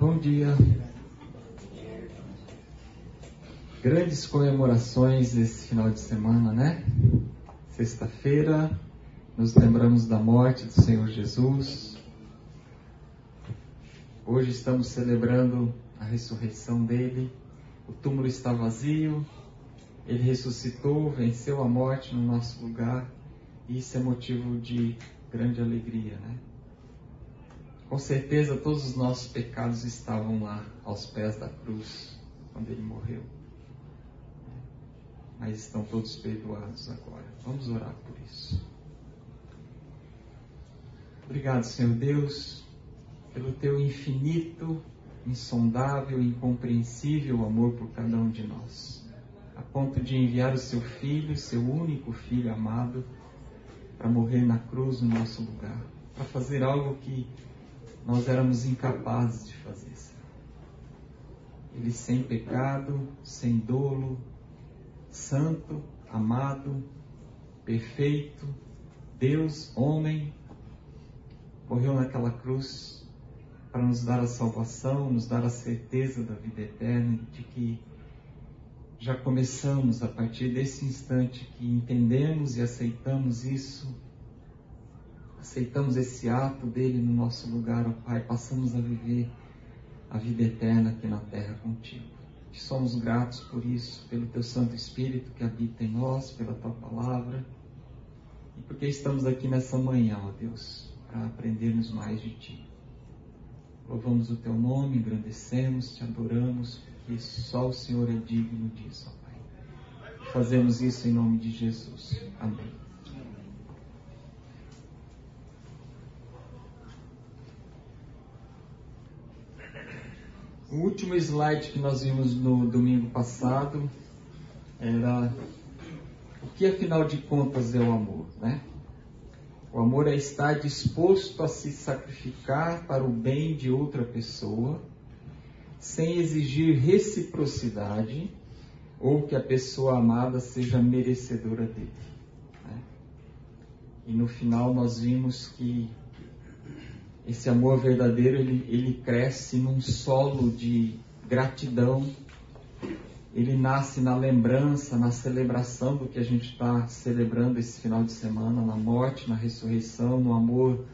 Bom dia. Grandes comemorações esse final de semana, né? Sexta-feira, nos lembramos da morte do Senhor Jesus. Hoje estamos celebrando a ressurreição dele. O túmulo está vazio, ele ressuscitou, venceu a morte no nosso lugar, e isso é motivo de grande alegria, né? Com certeza todos os nossos pecados estavam lá aos pés da cruz quando ele morreu. Mas estão todos perdoados agora. Vamos orar por isso. Obrigado, Senhor Deus, pelo teu infinito, insondável, incompreensível amor por cada um de nós, a ponto de enviar o seu filho, seu único filho amado, para morrer na cruz no nosso lugar, para fazer algo que nós éramos incapazes de fazer. Ele sem pecado, sem dolo, santo, amado, perfeito, Deus, homem, morreu naquela cruz para nos dar a salvação, nos dar a certeza da vida eterna, de que já começamos a partir desse instante que entendemos e aceitamos isso aceitamos esse ato dele no nosso lugar, ó Pai, passamos a viver a vida eterna aqui na terra contigo. Te somos gratos por isso, pelo teu Santo Espírito que habita em nós, pela tua palavra, e porque estamos aqui nessa manhã, ó Deus, para aprendermos mais de ti. Louvamos o teu nome, engrandecemos, te adoramos, porque só o Senhor é digno disso, ó Pai. Fazemos isso em nome de Jesus. Amém. O último slide que nós vimos no domingo passado era o que afinal de contas é o amor, né? O amor é estar disposto a se sacrificar para o bem de outra pessoa, sem exigir reciprocidade ou que a pessoa amada seja merecedora dele. Né? E no final nós vimos que esse amor verdadeiro ele, ele cresce num solo de gratidão. Ele nasce na lembrança, na celebração do que a gente está celebrando esse final de semana, na morte, na ressurreição, no amor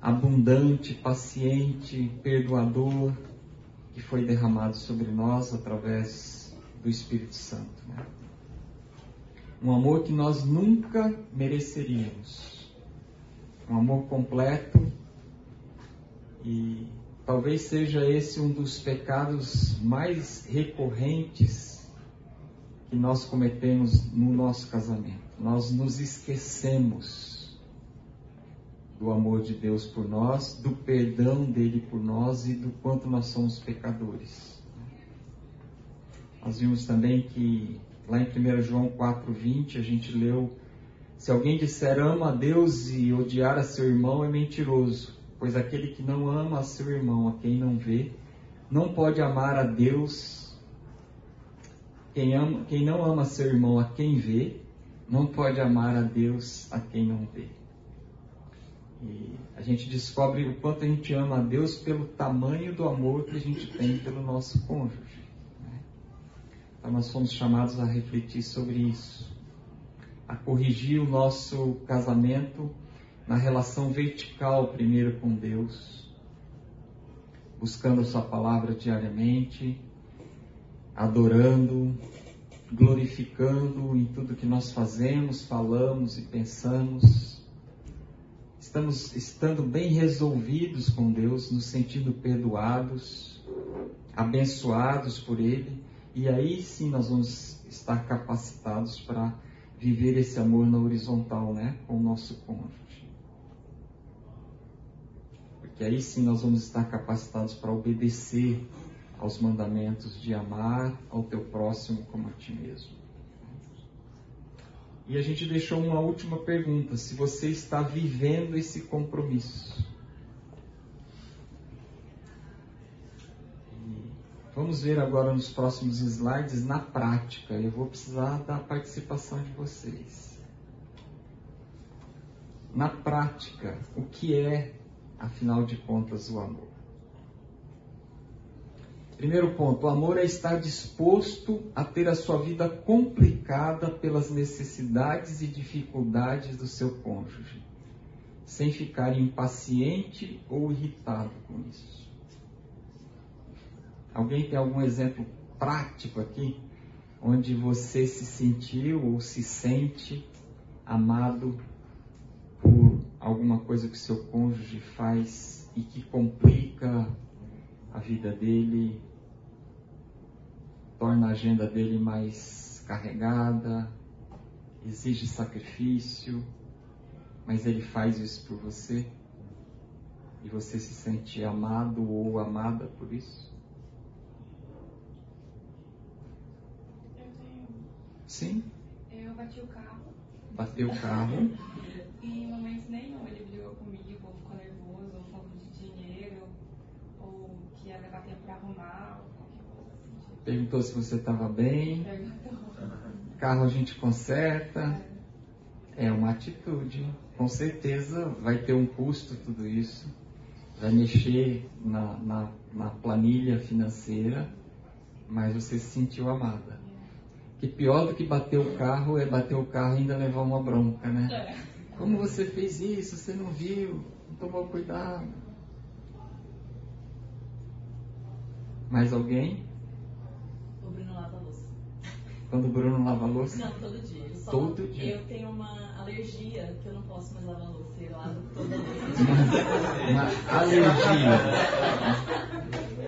abundante, paciente, perdoador que foi derramado sobre nós através do Espírito Santo. Né? Um amor que nós nunca mereceríamos. Um amor completo, e talvez seja esse um dos pecados mais recorrentes que nós cometemos no nosso casamento. Nós nos esquecemos do amor de Deus por nós, do perdão dele por nós e do quanto nós somos pecadores. Nós vimos também que lá em 1 João 4,20 a gente leu: Se alguém disser ama a Deus e odiar a seu irmão é mentiroso pois aquele que não ama a seu irmão, a quem não vê, não pode amar a Deus. Quem, ama, quem não ama seu irmão a quem vê, não pode amar a Deus a quem não vê. E a gente descobre o quanto a gente ama a Deus pelo tamanho do amor que a gente tem pelo nosso cônjuge. Né? Então nós fomos chamados a refletir sobre isso, a corrigir o nosso casamento na relação vertical primeiro com Deus, buscando a Sua palavra diariamente, adorando, glorificando em tudo que nós fazemos, falamos e pensamos. Estamos estando bem resolvidos com Deus, nos sentindo perdoados, abençoados por Ele, e aí sim nós vamos estar capacitados para viver esse amor na horizontal, né, com o nosso cônjuge que aí sim nós vamos estar capacitados para obedecer aos mandamentos de amar ao teu próximo como a ti mesmo. E a gente deixou uma última pergunta: se você está vivendo esse compromisso. vamos ver agora nos próximos slides na prática. Eu vou precisar da participação de vocês. Na prática, o que é afinal de contas, o amor. Primeiro ponto: o amor é estar disposto a ter a sua vida complicada pelas necessidades e dificuldades do seu cônjuge, sem ficar impaciente ou irritado com isso. Alguém tem algum exemplo prático aqui, onde você se sentiu ou se sente amado alguma coisa que seu cônjuge faz e que complica a vida dele, torna a agenda dele mais carregada, exige sacrifício, mas ele faz isso por você e você se sente amado ou amada por isso? Sim. Eu bati o carro. Bateu o carro. em momento nenhum ele brigou comigo, ou ficou nervoso, ou falou de dinheiro, ou que ia levar tempo pra arrumar, ou qualquer coisa assim. Perguntou se você estava bem. Perguntou. Carro a gente conserta. É uma atitude. Com certeza vai ter um custo tudo isso. Vai mexer na, na, na planilha financeira, mas você se sentiu amada. Que pior do que bater o carro é bater o carro e ainda levar uma bronca, né? É. Como você fez isso? Você não viu? Não tomou cuidado? Mais alguém? O Bruno lava a louça. Quando o Bruno lava a louça? Não, todo dia. Só Todo dia. Eu tenho uma alergia que eu não posso mais lavar a louça. Ele lava toda noite. Uma alergia.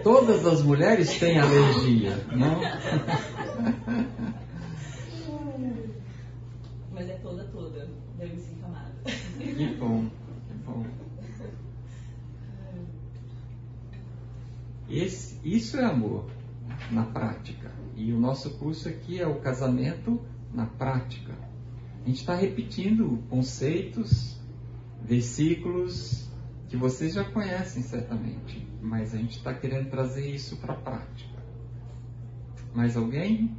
Todas as mulheres têm alergia, não? Mas é toda, toda. Daí eu me sinto amada. Que bom, que bom. Esse, isso é amor na prática. E o nosso curso aqui é o casamento na prática. A gente está repetindo conceitos, versículos que vocês já conhecem certamente, mas a gente está querendo trazer isso para a prática. Mais alguém?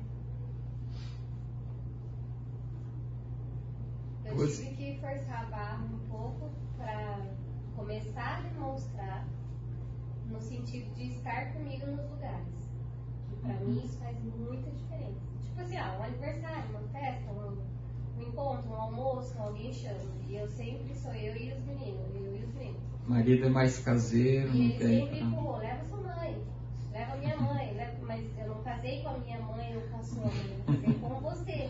Eu tive que forçar a barra um pouco para começar a demonstrar no sentido de estar comigo nos lugares. Que para Uhum. mim isso faz muita diferença. Tipo assim, ah, um aniversário, uma festa, um, um encontro, um almoço, alguém chama. E eu sempre sou eu e os meninos, eu e os meninos. Marido é mais caseiro, E não tem. sempre empurrou, leva sua mãe, leva minha mãe, leva- mas eu não casei com a minha mãe ou com a sua mãe, eu casei com você.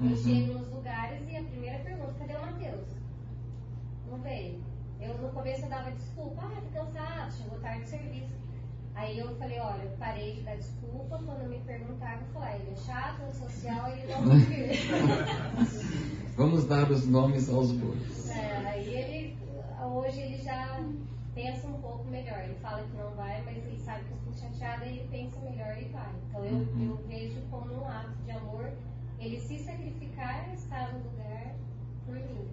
Eu Uhum. chego nos lugares e a primeira pergunta, cadê o Matheus? Não veio. Eu no começo eu dava desculpa, ah, tô cansado, chegou tarde de serviço. Aí eu falei, olha, eu parei de dar desculpa, quando me perguntaram, eu falei, ele é chato, antissocial, ele não. Vamos dar os nomes aos bois. É, aí ele, hoje ele já pensa um pouco melhor. Ele fala que não vai, mas ele sabe que eu estou chateada e ele pensa melhor e vai. Então eu, Uhum. eu vejo como um ato de amor ele se sacrificar, estar no lugar por mim.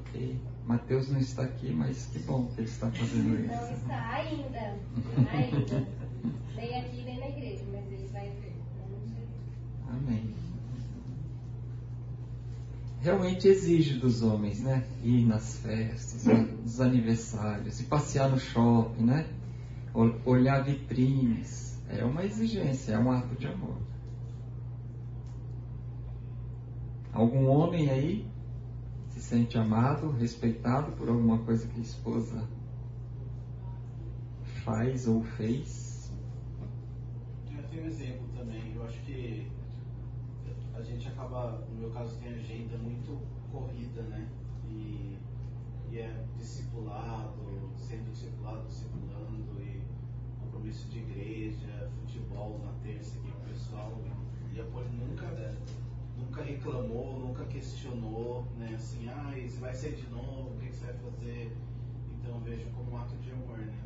Ok. Mateus não está aqui, mas que bom que ele está fazendo Não isso. está ainda, ainda. Nem aqui, nem na igreja, mas ele vai vir. Amém. Realmente exige dos homens, né? Ir nas festas, nos aniversários, e passear no shopping, né? Ol- Olhar vitrines. É uma exigência, é um ato de amor. Algum homem aí se sente amado, respeitado por alguma coisa que a esposa faz ou fez? Eu tenho um exemplo também. Eu acho que a gente acaba, no meu caso, tem agenda muito corrida, né? E, e é discipulado, sendo discipulado, discipulando, e compromisso de igreja, futebol na terça aqui o pessoal. E a Poli nunca, nunca reclamou, nunca questionou, né? Assim, ah, você vai sair de novo, o que você vai fazer? Então vejo como um ato de amor, né?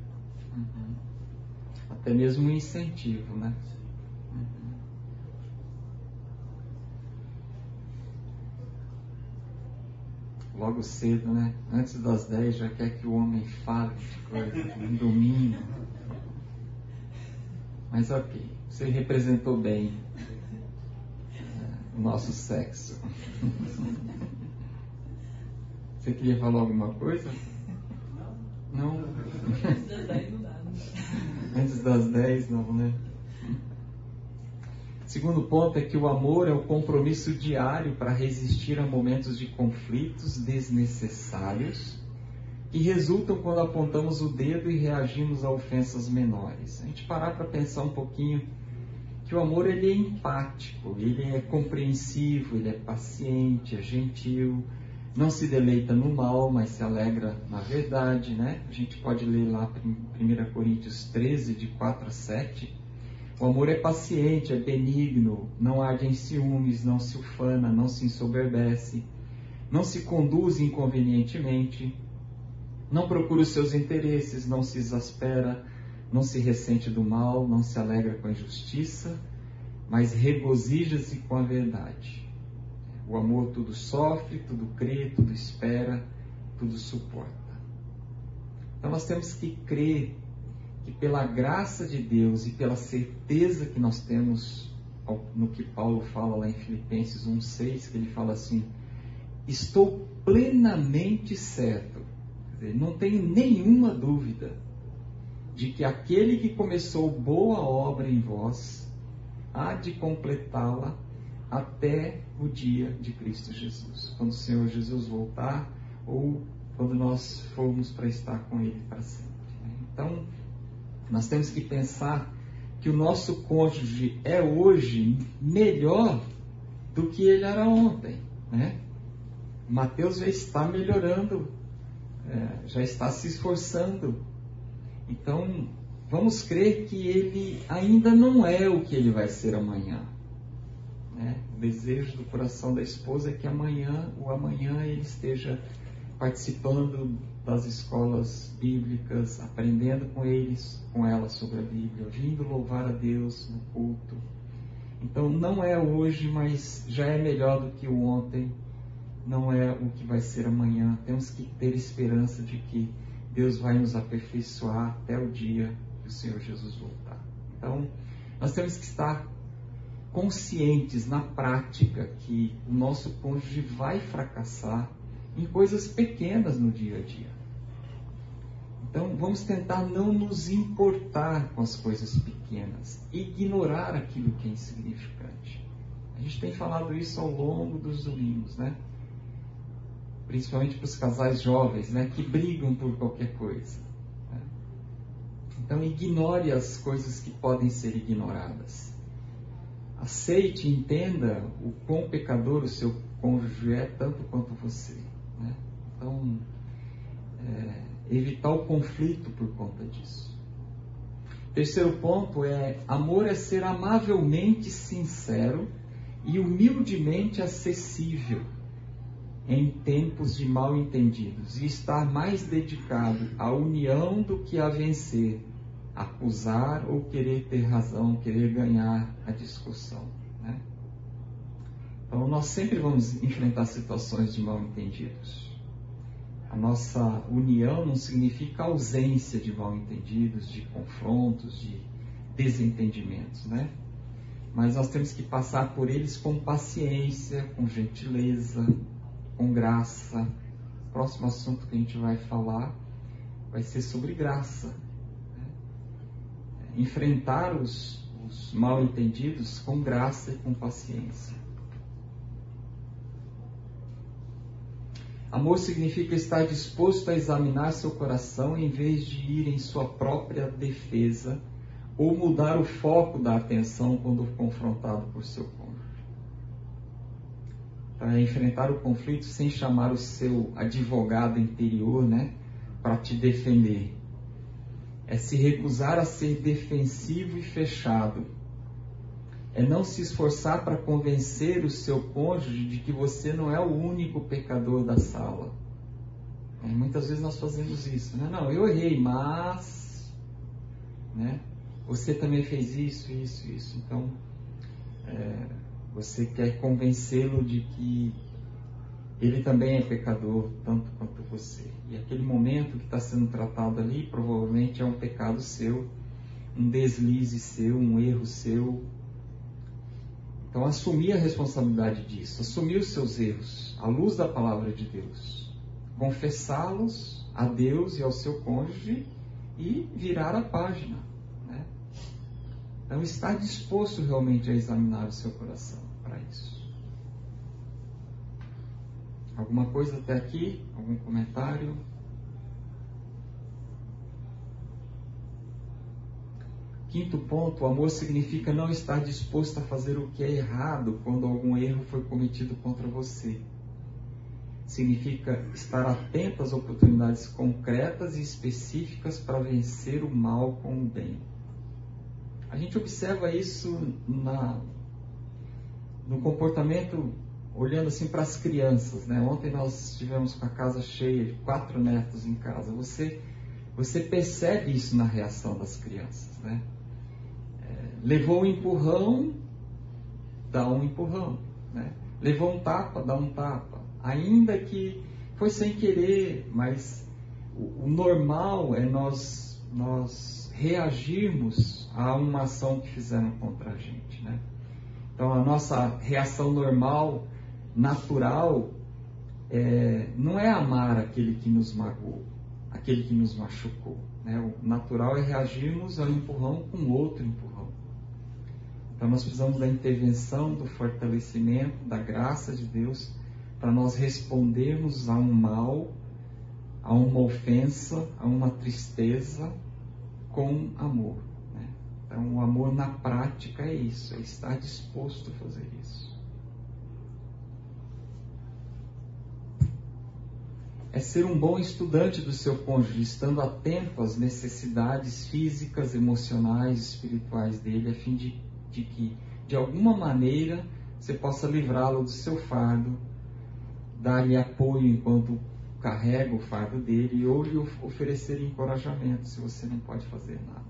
Uhum. Até mesmo um incentivo, né? Uhum. Logo cedo, né? Antes das 10 já quer que o homem fale de coisa, um domingo. Mas ok, você representou bem o nosso sexo. Você queria falar alguma coisa? Não, Não? Das 10 não dá, não dá. mais não, né? Segundo ponto é que o amor é o compromisso diário para resistir a momentos de conflitos desnecessários que resultam quando apontamos o dedo e reagimos a ofensas menores. A gente parar para pensar um pouquinho que o amor ele é empático, ele é compreensivo, ele é paciente, é gentil, não se deleita no mal, mas se alegra na verdade, né? A gente pode ler lá 1 Coríntios 13, de 4 a 7. O amor é paciente, é benigno, não arde em ciúmes, não se ufana, não se ensoberbece, não se conduz inconvenientemente, não procura os seus interesses, não se exaspera, não se ressente do mal, não se alegra com a injustiça, mas regozija-se com a verdade. O amor tudo sofre, tudo crê, tudo espera, tudo suporta. Então nós temos que crer que pela graça de Deus e pela certeza que nós temos no que Paulo fala lá em Filipenses 1:6, que ele fala assim: "Estou plenamente certo dizer, não tenho nenhuma dúvida de que aquele que começou boa obra em vós há de completá-la até o dia de Cristo Jesus, quando o Senhor Jesus voltar ou quando nós formos para estar com Ele para sempre. Né? Então, nós temos que pensar que o nosso cônjuge é hoje melhor do que ele era ontem. Né? Mateus já está melhorando é, já está se esforçando. Então, vamos crer que ele ainda não é o que ele vai ser amanhã. Né? O desejo do coração da esposa é que amanhã, o amanhã, ele esteja participando das escolas bíblicas, aprendendo com eles, com ela sobre a Bíblia, vindo louvar a Deus no culto. Então não é hoje, mas já é melhor do que o ontem não é o que vai ser amanhã. Temos que ter esperança de que Deus vai nos aperfeiçoar até o dia que o Senhor Jesus voltar. Então, nós temos que estar conscientes na prática que o nosso cônjuge vai fracassar em coisas pequenas no dia a dia. Então, vamos tentar não nos importar com as coisas pequenas, ignorar aquilo que é insignificante. A gente tem falado isso ao longo dos domingos, né? Principalmente para os casais jovens, né, que brigam por qualquer coisa. Né? Então, ignore as coisas que podem ser ignoradas. Aceite entenda o quão pecador o seu cônjuge é, tanto quanto você. Né? Então, é, evitar o conflito por conta disso. Terceiro ponto é: amor é ser amavelmente sincero e humildemente acessível em tempos de mal entendidos e estar mais dedicado à união do que a vencer, acusar ou querer ter razão, querer ganhar a discussão. Né? Então, nós sempre vamos enfrentar situações de mal entendidos. A nossa união não significa ausência de mal entendidos, de confrontos, de desentendimentos, né? Mas nós temos que passar por eles com paciência, com gentileza, com graça. O próximo assunto que a gente vai falar vai ser sobre graça. Né? Enfrentar os, os mal entendidos com graça e com paciência. Amor significa estar disposto a examinar seu coração em vez de ir em sua própria defesa ou mudar o foco da atenção quando confrontado por seu para enfrentar o conflito sem chamar o seu advogado interior, né, para te defender. É se recusar a ser defensivo e fechado. É não se esforçar para convencer o seu cônjuge de que você não é o único pecador da sala. É, muitas vezes nós fazemos isso, né? Não, eu errei, mas, né? Você também fez isso, isso, isso. Então, é, você quer convencê-lo de que ele também é pecador, tanto quanto você. E aquele momento que está sendo tratado ali provavelmente é um pecado seu, um deslize seu, um erro seu. Então, assumir a responsabilidade disso, assumir os seus erros, à luz da palavra de Deus, confessá-los a Deus e ao seu cônjuge e virar a página. Né? Então, estar disposto realmente a examinar o seu coração para isso. Alguma coisa até aqui? Algum comentário? Quinto ponto, o amor significa não estar disposto a fazer o que é errado quando algum erro foi cometido contra você. Significa estar atento às oportunidades concretas e específicas para vencer o mal com o bem. A gente observa isso na, no comportamento olhando assim para as crianças, né? Ontem nós estivemos com a casa cheia, quatro netos em casa. Você você percebe isso na reação das crianças, né? Levou um empurrão, dá um empurrão. Né? Levou um tapa, dá um tapa. Ainda que foi sem querer, mas o, o normal é nós, nós reagirmos a uma ação que fizeram contra a gente. Então a nossa reação normal, natural, é, não é amar aquele que nos magoou, aquele que nos machucou. Né? O natural é reagirmos ao empurrão com outro empurrão. Então nós precisamos da intervenção, do fortalecimento, da graça de Deus para nós respondermos a um mal, a uma ofensa, a uma tristeza com amor. Então o amor na prática é isso, é estar disposto a fazer isso. É ser um bom estudante do seu cônjuge, estando atento às necessidades físicas, emocionais, espirituais dele, a fim de de que, de alguma maneira, você possa livrá-lo do seu fardo, dar-lhe apoio enquanto carrega o fardo dele ou lhe oferecer encorajamento se você não pode fazer nada.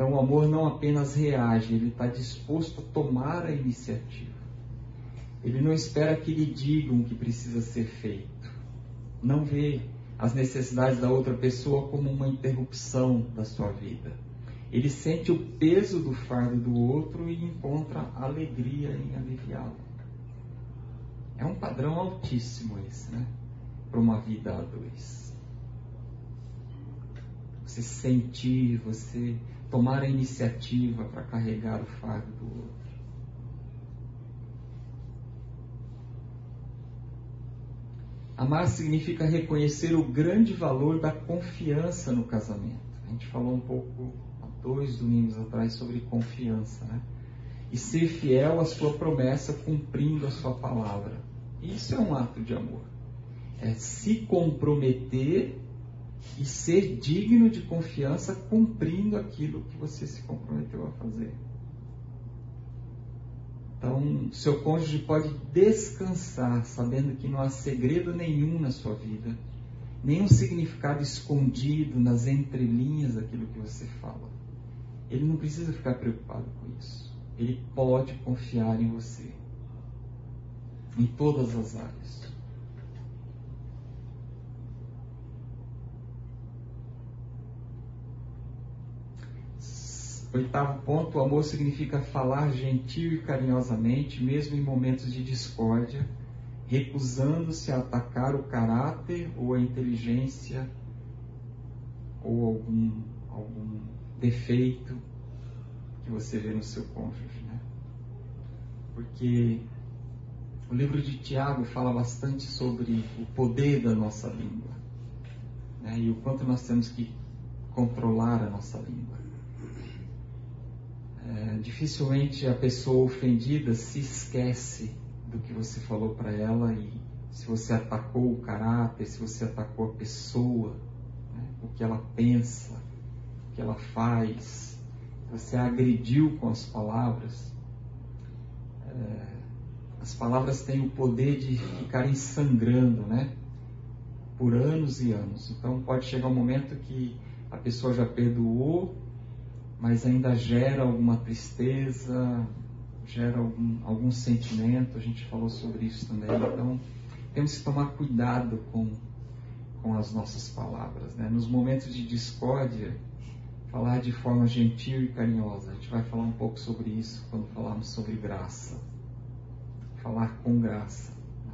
Então, o amor não apenas reage, ele está disposto a tomar a iniciativa. Ele não espera que lhe digam o que precisa ser feito. Não vê as necessidades da outra pessoa como uma interrupção da sua vida ele sente o peso do fardo do outro e encontra alegria em aliviá-lo. É um padrão altíssimo esse, né? Para uma vida a dois. Você sentir, você tomar a iniciativa para carregar o fardo do outro. Amar significa reconhecer o grande valor da confiança no casamento. A gente falou um pouco dois domingos atrás sobre confiança, né? E ser fiel à sua promessa, cumprindo a sua palavra. Isso é um ato de amor. É se comprometer e ser digno de confiança cumprindo aquilo que você se comprometeu a fazer. Então, seu cônjuge pode descansar sabendo que não há segredo nenhum na sua vida, nenhum significado escondido nas entrelinhas daquilo que você fala. Ele não precisa ficar preocupado com isso. Ele pode confiar em você. Em todas as áreas. Oitavo ponto: o amor significa falar gentil e carinhosamente, mesmo em momentos de discórdia, recusando-se a atacar o caráter ou a inteligência ou algum, algum defeito que você vê no seu cônjuge, né? Porque o livro de Tiago fala bastante sobre o poder da nossa língua né? e o quanto nós temos que controlar a nossa língua. É, dificilmente a pessoa ofendida se esquece do que você falou para ela e se você atacou o caráter, se você atacou a pessoa, né? o que ela pensa que ela faz, você agrediu com as palavras. É, as palavras têm o poder de ficarem sangrando, né? Por anos e anos. Então pode chegar um momento que a pessoa já perdoou, mas ainda gera alguma tristeza, gera algum, algum sentimento. A gente falou sobre isso também. Então temos que tomar cuidado com, com as nossas palavras. Né? Nos momentos de discórdia, falar de forma gentil e carinhosa. A gente vai falar um pouco sobre isso quando falarmos sobre graça. Falar com graça. Né?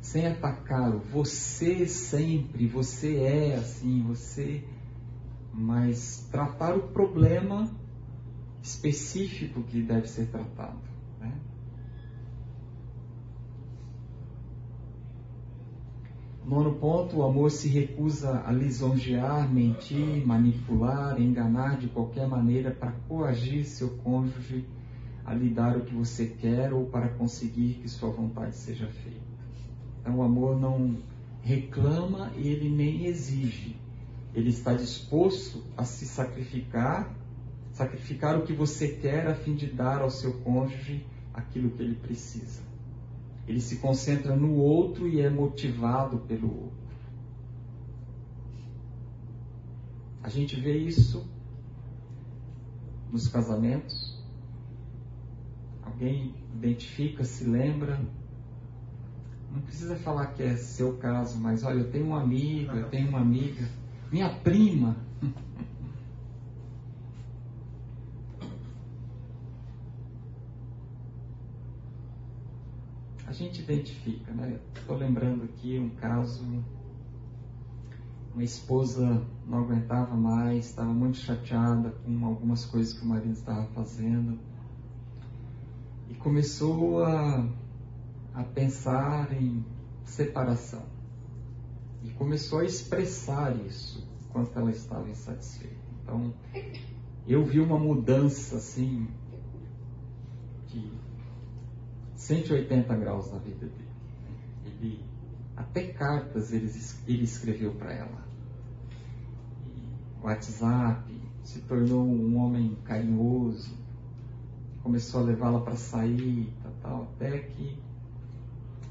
Sem atacar, você sempre, você é assim, você mas tratar o problema específico que deve ser tratado. Né? Nono ponto, o amor se recusa a lisonjear, mentir, manipular, enganar de qualquer maneira para coagir seu cônjuge a lhe dar o que você quer ou para conseguir que sua vontade seja feita. Então o amor não reclama e ele nem exige. Ele está disposto a se sacrificar, sacrificar o que você quer a fim de dar ao seu cônjuge aquilo que ele precisa. Ele se concentra no outro e é motivado pelo outro. A gente vê isso nos casamentos. Alguém identifica, se lembra não precisa falar que é seu caso, mas olha, eu tenho um amigo, eu tenho uma amiga, minha prima. A gente identifica, né? Estou lembrando aqui um caso, uma esposa não aguentava mais, estava muito chateada com algumas coisas que o marido estava fazendo e começou a a pensar em separação. E começou a expressar isso enquanto ela estava insatisfeita. Então, eu vi uma mudança assim de 180 graus na vida dele. Ele até cartas ele, ele escreveu para ela. E WhatsApp se tornou um homem carinhoso, começou a levá-la para sair, tal, tal, até que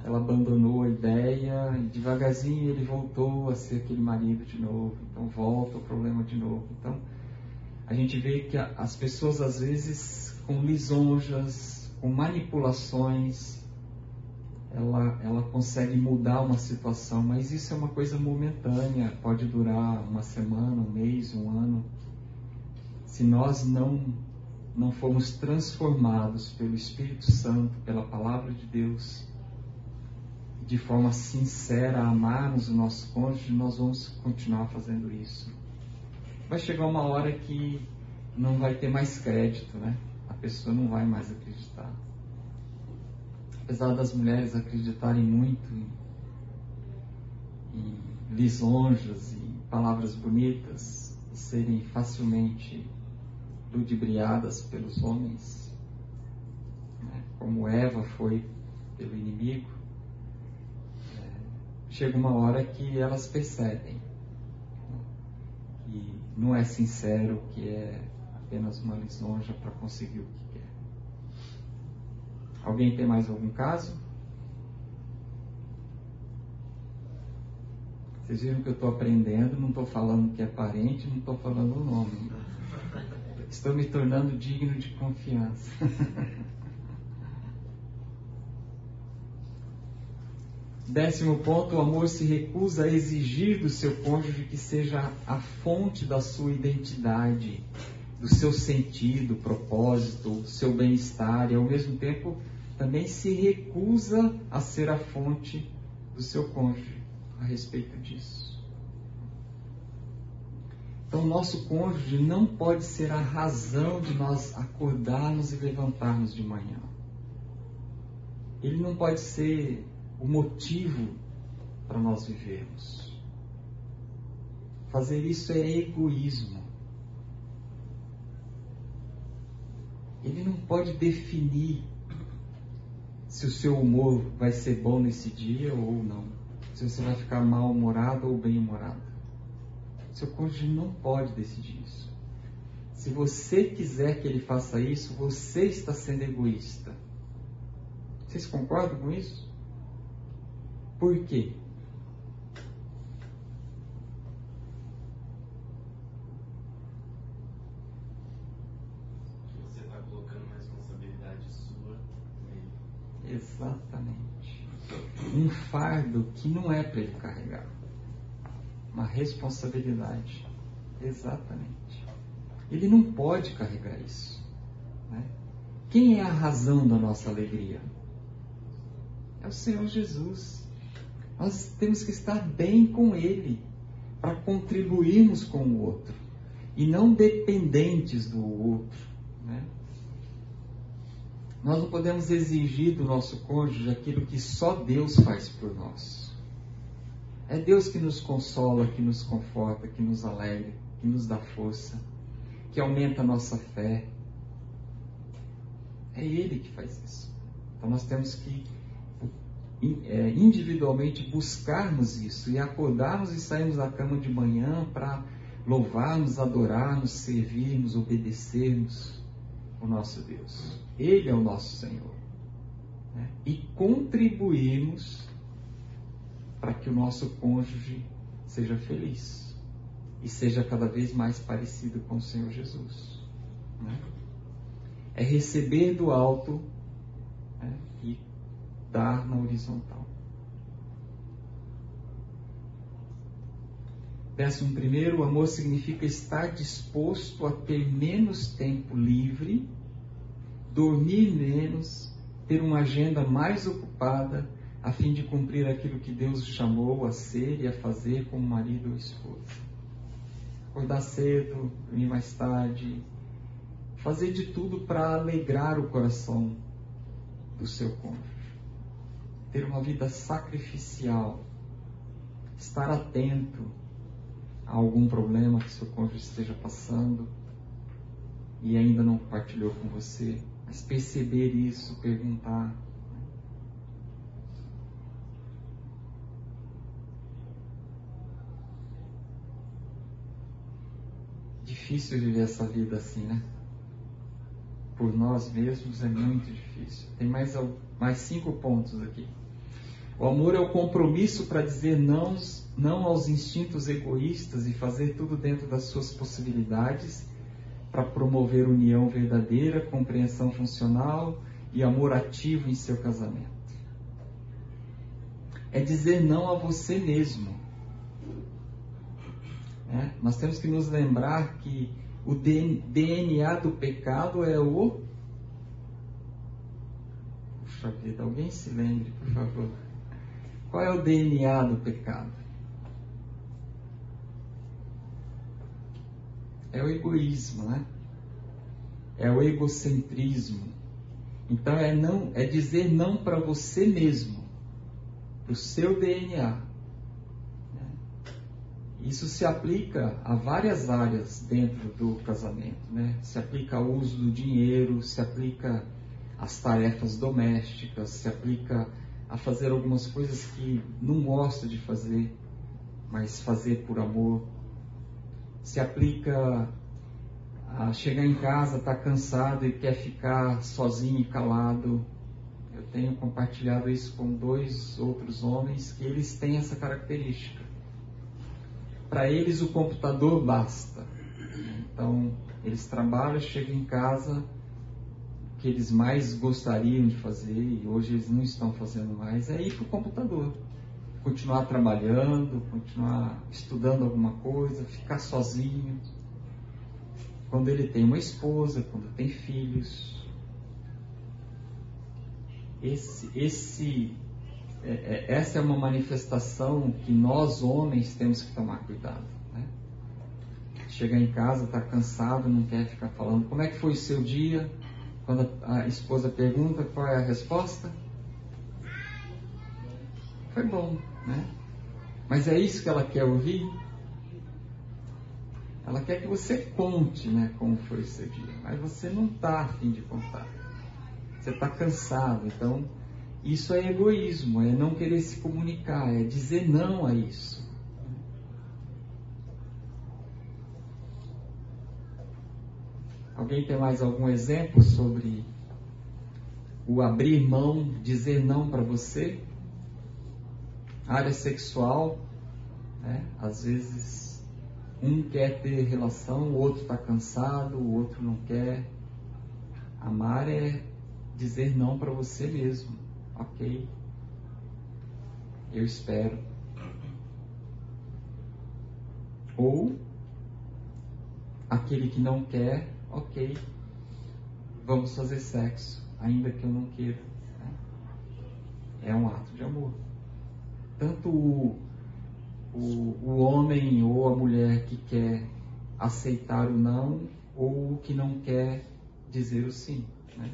ela abandonou a ideia e devagarzinho ele voltou a ser aquele marido de novo. Então volta o problema de novo. Então a gente vê que as pessoas às vezes com lisonjas, com manipulações, ela, ela consegue mudar uma situação, mas isso é uma coisa momentânea, pode durar uma semana, um mês, um ano. Se nós não não formos transformados pelo Espírito Santo, pela palavra de Deus, de forma sincera, amarmos o nosso cônjuge, nós vamos continuar fazendo isso. Vai chegar uma hora que não vai ter mais crédito, né? A pessoa não vai mais acreditar. Apesar das mulheres acreditarem muito em, em lisonjas e palavras bonitas serem facilmente ludibriadas pelos homens, né? como Eva foi pelo inimigo, chega uma hora que elas percebem que não é sincero, que é apenas uma lisonja para conseguir o que quer. Alguém tem mais algum caso? Vocês viram que eu estou aprendendo, não estou falando que é parente, não estou falando o nome. Estou me tornando digno de confiança. Décimo ponto, o amor se recusa a exigir do seu cônjuge que seja a fonte da sua identidade, do seu sentido, propósito, seu bem-estar, e ao mesmo tempo também se recusa a ser a fonte do seu cônjuge a respeito disso. Então, nosso cônjuge não pode ser a razão de nós acordarmos e levantarmos de manhã. Ele não pode ser o motivo para nós vivermos. Fazer isso é egoísmo. Ele não pode definir se o seu humor vai ser bom nesse dia ou não. Se você vai ficar mal-humorado ou bem-humorado. Seu cônjuge não pode decidir isso. Se você quiser que ele faça isso, você está sendo egoísta. Vocês concordam com isso? Por quê? Você está colocando uma responsabilidade sua nele. Exatamente. Um fardo que não é para ele carregar. Uma responsabilidade. Exatamente. Ele não pode carregar isso. Né? Quem é a razão da nossa alegria? É o Senhor Jesus. Nós temos que estar bem com Ele para contribuirmos com o outro. e não dependentes do outro. Né? Nós não podemos exigir do nosso cônjuge aquilo que só Deus faz por nós. É Deus que nos consola, que nos conforta, que nos alegra, que nos dá força, que aumenta a nossa fé. É Ele que faz isso. Então nós temos que individualmente buscarmos isso e acordarmos e sairmos da cama de manhã para louvarmos, adorarmos, servirmos, obedecermos o nosso Deus. Ele é o nosso Senhor. Né? E contribuirmos para que o nosso cônjuge seja feliz e seja cada vez mais parecido com o Senhor Jesus. Né? É receber do alto né? E dar na horizontal. Décimo primeiro, o amor significa estar disposto a ter menos tempo livre, dormir menos, ter uma agenda mais ocupada, a fim de cumprir aquilo que Deus chamou a ser e a fazer como marido ou esposa. Acordar cedo, dormir mais tarde, fazer de tudo para alegrar o coração do seu cônjuge ter uma vida sacrificial, estar atento a algum problema que seu cônjuge esteja passando e ainda não compartilhou com você, mas perceber isso, perguntar. Difícil viver essa vida assim, né? Por nós mesmos é muito difícil. Tem mais, mais cinco pontos aqui. O amor é o compromisso para dizer não, não aos instintos egoístas e fazer tudo dentro das suas possibilidades para promover união verdadeira, compreensão funcional e amor ativo em seu casamento. É dizer não a você mesmo. É, nós temos que nos lembrar que o DNA do pecado é o. Puxa vida, alguém se lembre, por favor. Qual é o DNA do pecado? É o egoísmo, né? É o egocentrismo. Então é não, é dizer não para você mesmo, para o seu DNA. Isso se aplica a várias áreas dentro do casamento, né? Se aplica ao uso do dinheiro, se aplica às tarefas domésticas, se aplica a fazer algumas coisas que não gosta de fazer, mas fazer por amor. Se aplica a chegar em casa, estar tá cansado e quer ficar sozinho e calado. Eu tenho compartilhado isso com dois outros homens que eles têm essa característica. Para eles o computador basta. Então, eles trabalham, chegam em casa, que eles mais gostariam de fazer e hoje eles não estão fazendo mais é ir para o computador. Continuar trabalhando, continuar estudando alguma coisa, ficar sozinho. Quando ele tem uma esposa, quando tem filhos. Esse, esse, é, é, essa é uma manifestação que nós homens temos que tomar cuidado. Né? Chegar em casa, está cansado, não quer ficar falando como é que foi o seu dia, quando a esposa pergunta qual é a resposta, foi bom, né? Mas é isso que ela quer ouvir? Ela quer que você conte, né, como foi seu dia. Mas você não está afim de contar. Você está cansado. Então, isso é egoísmo, é não querer se comunicar, é dizer não a isso. Alguém tem mais algum exemplo sobre o abrir mão, dizer não para você? Área sexual, né? às vezes um quer ter relação, o outro está cansado, o outro não quer. Amar é dizer não para você mesmo, ok? Eu espero. Ou aquele que não quer ok, vamos fazer sexo, ainda que eu não queira. Né? É um ato de amor. Tanto o, o, o homem ou a mulher que quer aceitar o não ou o que não quer dizer o sim. Né?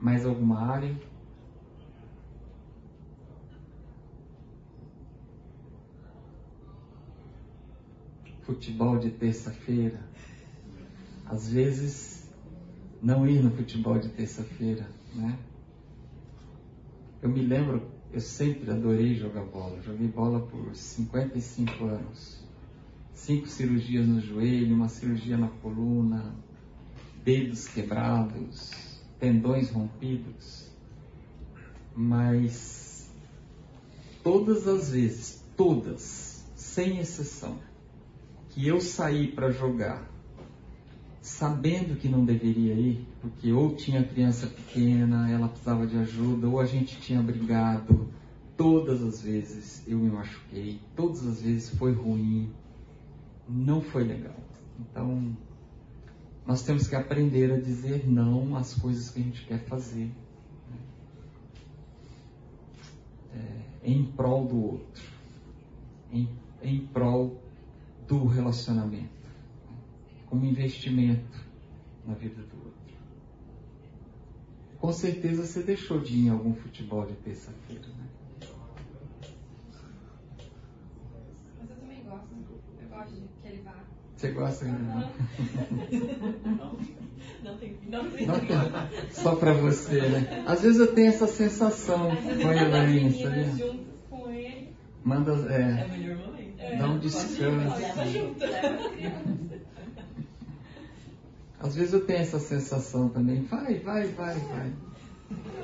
Mais alguma área? Futebol de terça-feira. Às vezes, não ir no futebol de terça-feira, né? Eu me lembro, eu sempre adorei jogar bola. Joguei bola por 55 anos. Cinco cirurgias no joelho, uma cirurgia na coluna, dedos quebrados, tendões rompidos. Mas todas as vezes, todas, sem exceção, que eu saí para jogar sabendo que não deveria ir, porque ou tinha criança pequena, ela precisava de ajuda, ou a gente tinha brigado. Todas as vezes eu me machuquei, todas as vezes foi ruim, não foi legal. Então, nós temos que aprender a dizer não às coisas que a gente quer fazer. Né? É, em prol do outro, em, em prol do relacionamento como investimento na vida do outro. Com certeza você deixou de ir em algum futebol de terça-feira, né? Mas eu também gosto. Eu gosto de que ele vá. Você gosta de Não tem Não tem Não tem- Só pra você, né? Às vezes eu tenho essa sensação Às vezes com a eu meninas sabia? juntas com ele. Manda, É é, o melhor momento. Estar junto. Às vezes eu tenho essa sensação também. Vai, vai, vai, vai.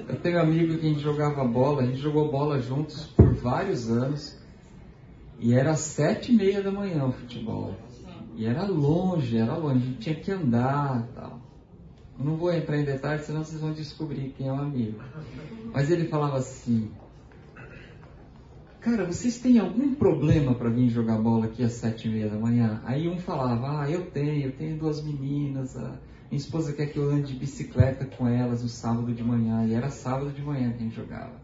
Eu tenho um amigo que a gente jogava bola, a gente jogou bola juntos por vários anos. E era sete e meia da manhã o futebol. E era longe, era longe, a gente tinha que andar tal. Não vou entrar em detalhes, senão vocês vão descobrir quem é o amigo. Mas ele falava assim: Cara, vocês têm algum problema para vir jogar bola aqui às sete e meia da manhã? Aí um falava: Ah, eu tenho, eu tenho duas meninas. A minha esposa quer que eu ande de bicicleta com elas no sábado de manhã. E era sábado de manhã que a gente jogava.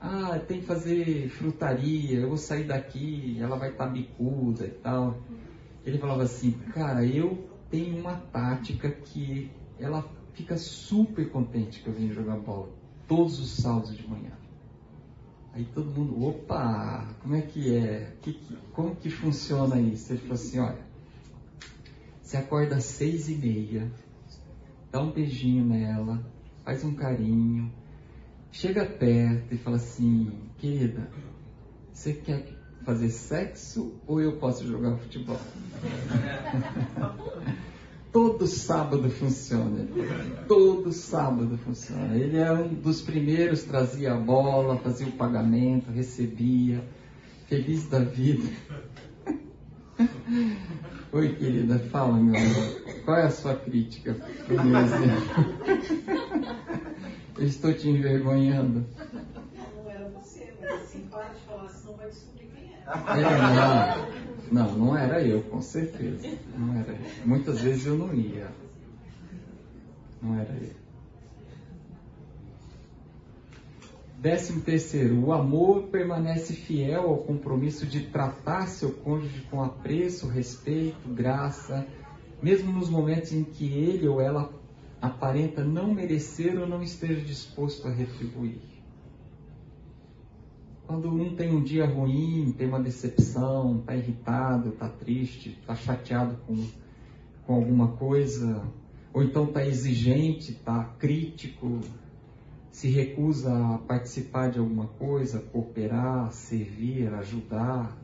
Ah, tem que fazer frutaria, eu vou sair daqui, ela vai estar bicuda e tal. Ele falava assim, cara, eu tenho uma tática que ela fica super contente que eu venho jogar bola todos os sábados de manhã. Aí todo mundo, opa, como é que é? Que, como que funciona isso? Ele falou assim, olha, você acorda às seis e meia, dá um beijinho nela, faz um carinho, chega perto e fala assim, querida, você quer fazer sexo ou eu posso jogar futebol? Todo sábado funciona. Todo sábado funciona. Ele é um dos primeiros, trazia a bola, fazia o pagamento, recebia, feliz da vida. Oi, querida, fala, meu amor. Qual é a sua crítica pro meu exemplo? Eu estou te envergonhando. Não era você, mas assim, para de falar, senão vai descobrir quem é. É, não, não, não era eu, com certeza. Não era eu. Muitas vezes eu não ia. Não era eu. Décimo terceiro, o amor permanece fiel ao compromisso de tratar seu cônjuge com apreço, respeito, graça, mesmo nos momentos em que ele ou ela aparenta não merecer ou não esteja disposto a retribuir. Quando um tem um dia ruim, tem uma decepção, está irritado, está triste, está chateado com, com alguma coisa, ou então está exigente, está crítico, se recusa a participar de alguma coisa, cooperar, servir, ajudar,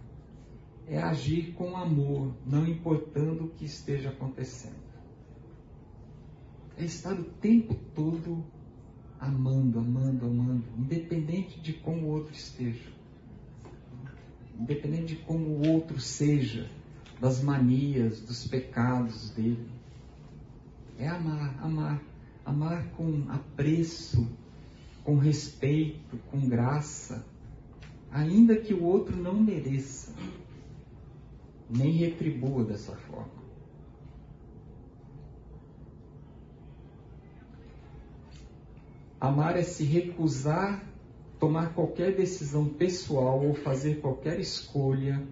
é agir com amor, não importando o que esteja acontecendo. É estar o tempo todo amando, amando, amando, independente de como o outro esteja, independente de como o outro seja, das manias, dos pecados dele. É amar, amar, amar com apreço, com respeito, com graça, ainda que o outro não mereça, nem retribua dessa forma. Amar é se recusar tomar qualquer decisão pessoal ou fazer qualquer escolha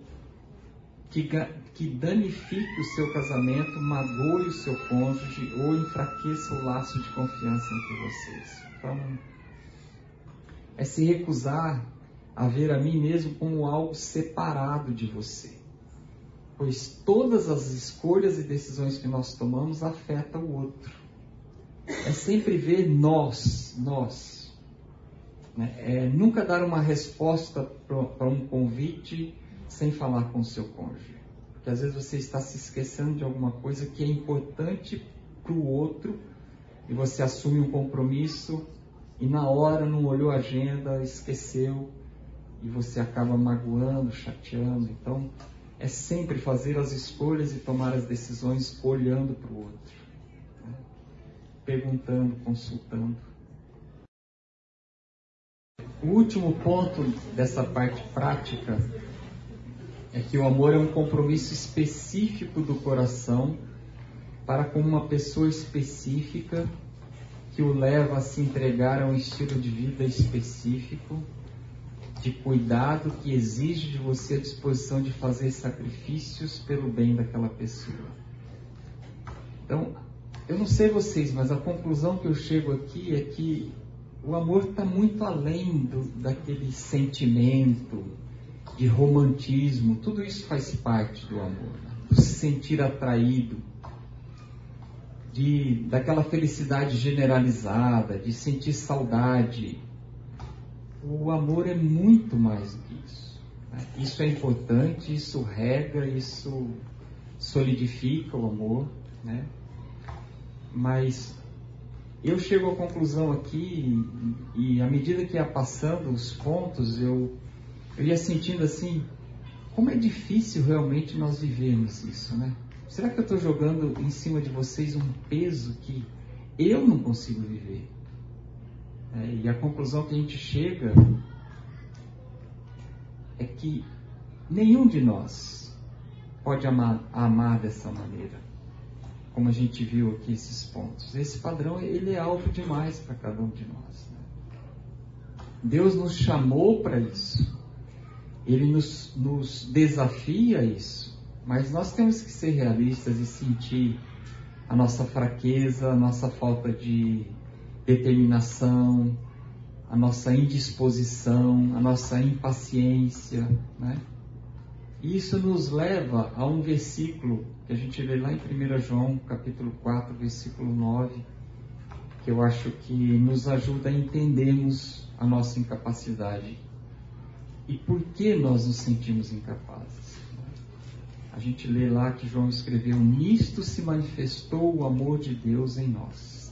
que, que danifique o seu casamento, magoe o seu cônjuge ou enfraqueça o laço de confiança entre vocês. Então, é se recusar a ver a mim mesmo como algo separado de você. Pois todas as escolhas e decisões que nós tomamos afetam o outro. É sempre ver nós, nós. Né? É nunca dar uma resposta para um convite sem falar com o seu cônjuge. Porque às vezes você está se esquecendo de alguma coisa que é importante para o outro e você assume um compromisso e na hora não olhou a agenda, esqueceu e você acaba magoando, chateando. Então, é sempre fazer as escolhas e tomar as decisões olhando para o outro? Perguntando, consultando. O último ponto dessa parte prática é que o amor é um compromisso específico do coração para com uma pessoa específica que o leva a se entregar a um estilo de vida específico, de cuidado que exige de você a disposição de fazer sacrifícios pelo bem daquela pessoa. Então, eu não sei vocês, mas a conclusão que eu chego aqui é que o amor está muito além do, daquele sentimento de romantismo. Tudo isso faz parte do amor. Né? Do se sentir atraído de, daquela felicidade generalizada, de sentir saudade. O amor é muito mais do que isso. Né? Isso é importante, isso rega, isso solidifica o amor, né? Mas eu chego à conclusão aqui, e, e à medida que ia passando os pontos, eu, eu ia sentindo assim, como é difícil realmente nós vivermos isso, né? Será que eu estou jogando em cima de vocês um peso que eu não consigo viver? É, e a conclusão que a gente chega é que nenhum de nós pode amar, amar dessa maneira, como a gente viu aqui esses pontos. Esse padrão ele é alto demais para cada um de nós. Né? Deus nos chamou para isso. Ele nos, nos desafia a isso. Mas nós temos que ser realistas e sentir a nossa fraqueza, a nossa falta de determinação, a nossa indisposição, a nossa impaciência, né? Isso nos leva a um versículo que a gente lê lá em 1 João, capítulo 4, versículo 9, que eu acho que nos ajuda a entendermos a nossa incapacidade e por que nós nos sentimos incapazes a gente lê lá que João escreveu: Nisto se manifestou o amor de Deus em nós,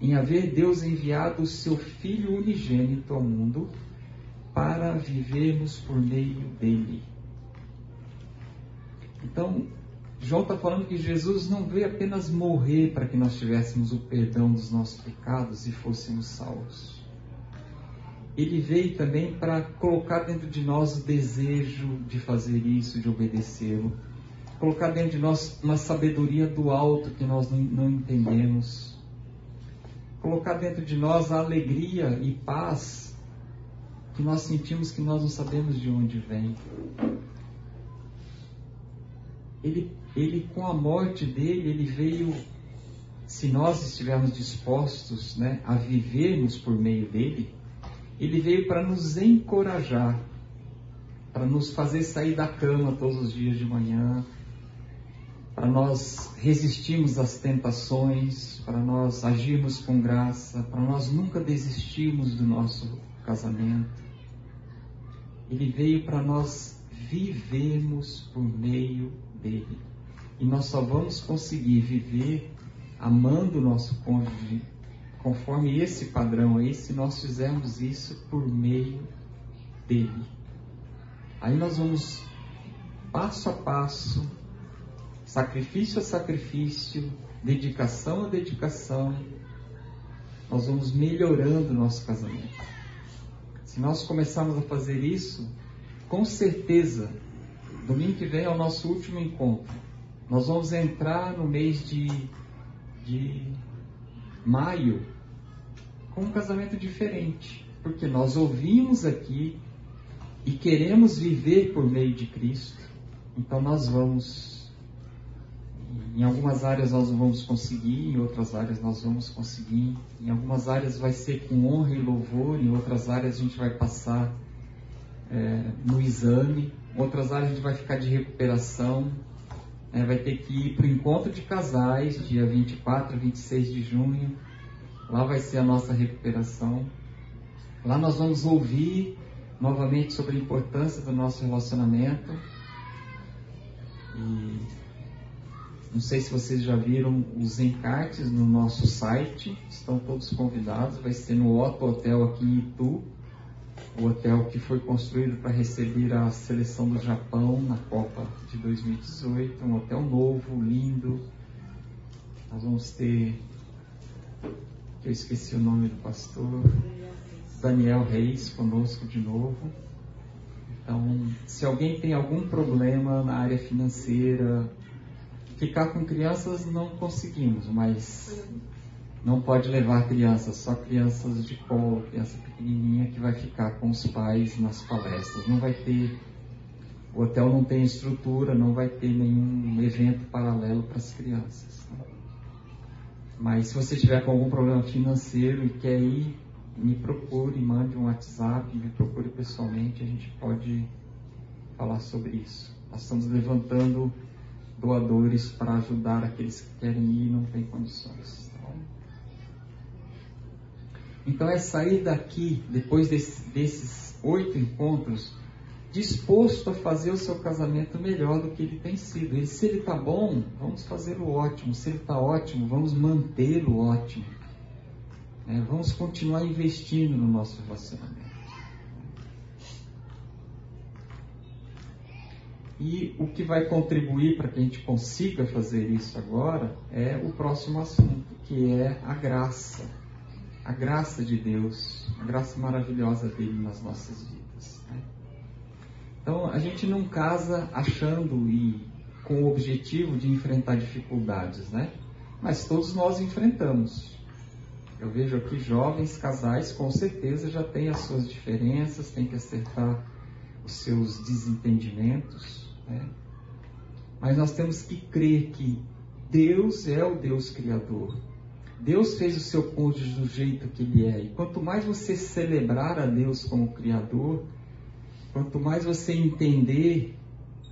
em haver Deus enviado o seu Filho unigênito ao mundo para vivermos por meio dele. Então, João está falando que Jesus não veio apenas morrer para que nós tivéssemos o perdão dos nossos pecados e fôssemos salvos. Ele veio também para colocar dentro de nós o desejo de fazer isso, de obedecê-lo. Colocar dentro de nós uma sabedoria do alto que nós não, não entendemos. Colocar dentro de nós a alegria e paz que nós sentimos que nós não sabemos de onde vem. Ele, ele com a morte dele, ele veio, se nós estivermos dispostos né, a vivermos por meio dele, ele veio para nos encorajar, para nos fazer sair da cama todos os dias de manhã, para nós resistirmos às tentações, para nós agirmos com graça, para nós nunca desistirmos do nosso casamento. Ele veio para nós vivermos por meio dele. E nós só vamos conseguir viver amando o nosso cônjuge conforme esse padrão aí, se nós fizermos isso por meio dele. Aí nós vamos passo a passo, sacrifício a sacrifício, dedicação a dedicação, nós vamos melhorando o nosso casamento. Se nós começarmos a fazer isso, com certeza, domingo que vem é o nosso último encontro. Nós vamos entrar no mês de, de maio com um casamento diferente, porque nós ouvimos aqui e queremos viver por meio de Cristo, Então nós vamos, em algumas áreas nós vamos conseguir, em outras áreas nós vamos conseguir. Em algumas áreas vai ser com honra e louvor, em outras áreas a gente vai passar é, no exame, outras áreas a gente vai ficar de recuperação. É, vai ter que ir para o encontro de casais, dia 24 a 26 de junho. Lá vai ser a nossa recuperação. Lá nós vamos ouvir novamente sobre a importância do nosso relacionamento. E não sei se vocês já viram os encartes no nosso site, estão todos convidados. Vai ser no Otto Hotel aqui em Itu, o hotel que foi construído para receber a seleção do Japão na Copa de 2018. Um hotel novo, lindo. Nós vamos ter. Eu esqueci o nome do pastor. Daniel Reis conosco de novo. Então, se alguém tem algum problema na área financeira, ficar com crianças não conseguimos, mas não pode levar crianças, só crianças de colo, criança pequenininha que vai ficar com os pais nas palestras. Não vai ter, o hotel não tem estrutura, não vai ter nenhum evento paralelo para as crianças. Mas se você tiver com algum problema financeiro e quer ir, me procure, mande um WhatsApp, me procure pessoalmente, a gente pode falar sobre isso. Nós estamos levantando doadores para ajudar aqueles que querem ir e não têm condições. Então é sair daqui, depois desse, desses oito encontros, disposto a fazer o seu casamento melhor do que ele tem sido. E se ele está bom, vamos fazê-lo ótimo. Se ele está ótimo, vamos mantê-lo ótimo. É, vamos continuar investindo no nosso relacionamento. E o que vai contribuir para que a gente consiga fazer isso agora é o próximo assunto, que é a graça. A graça de Deus, a graça maravilhosa dele nas nossas vidas. Né? Então a gente não casa achando e com o objetivo de enfrentar dificuldades, né? Mas todos nós enfrentamos. Eu vejo aqui jovens casais, com certeza já têm as suas diferenças, têm que acertar os seus desentendimentos. Né? Mas nós temos que crer que Deus é o Deus Criador. Deus fez o seu cônjuge do jeito que ele é. E quanto mais você celebrar a Deus como Criador, quanto mais você entender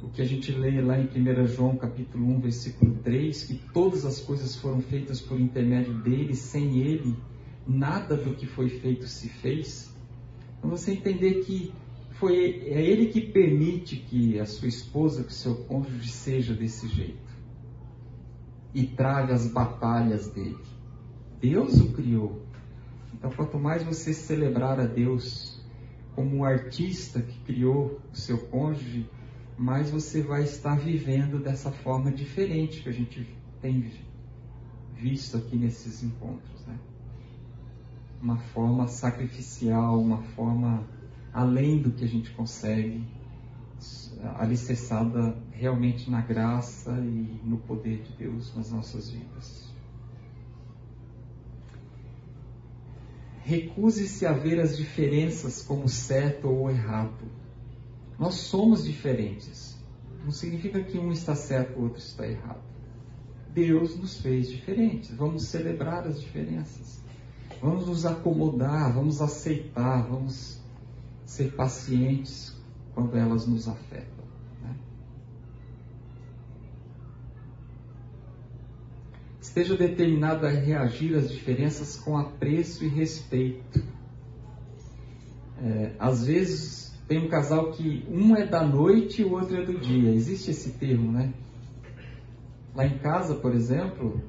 o que a gente lê lá em 1 João capítulo 1, versículo 3, que todas as coisas foram feitas por intermédio dele, sem ele, nada do que foi feito se fez. Então você entender que foi, é ele que permite que a sua esposa, que o seu cônjuge seja desse jeito. E trave as batalhas dele. Deus o criou. Então quanto mais você celebrar a Deus como o artista que criou o seu cônjuge, mais você vai estar vivendo dessa forma diferente que a gente tem visto aqui nesses encontros. Né? Uma forma sacrificial, uma forma além do que a gente consegue, alicerçada realmente na graça e no poder de Deus nas nossas vidas. Recuse-se a ver as diferenças como certo ou errado nós somos diferentes. Não significa que um está certo, o outro está errado. Deus nos fez diferentes. Vamos celebrar as diferenças. Vamos nos acomodar, vamos aceitar, vamos ser pacientes quando elas nos afetam. Né? Esteja determinado a reagir às diferenças com apreço e respeito. É, às vezes tem um casal que um é da noite e o outro é do dia. Existe esse termo, né? Lá em casa, por exemplo,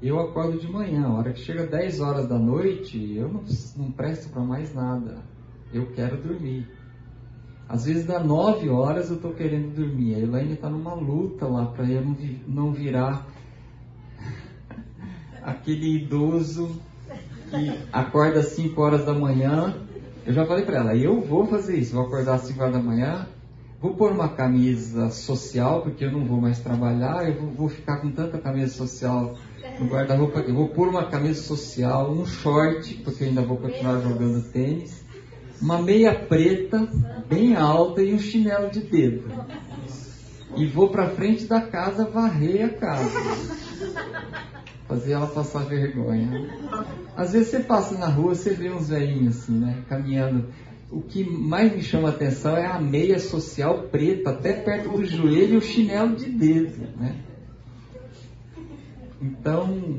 eu acordo de manhã. A hora que chega 10 horas da noite, eu não, não presto para mais nada. Eu quero dormir. Às vezes dá 9 horas eu estou querendo dormir. A Elaine está numa luta lá para eu não, não virar aquele idoso que acorda às 5 horas da manhã eu já falei para ela, eu vou fazer isso, vou acordar às 5 horas da manhã, vou pôr uma camisa social, porque eu não vou mais trabalhar, eu vou, vou ficar com tanta camisa social no guarda-roupa, eu vou pôr uma camisa social, um short, porque eu ainda vou continuar jogando tênis, uma meia preta, bem alta e um chinelo de dedo. e vou para frente da casa varrer a casa. Fazer ela passar vergonha. Às vezes você passa na rua, você vê uns velhinhos assim, né? Caminhando. O que mais me chama a atenção é a meia social preta, até perto do joelho e o chinelo de dedo, né? Então,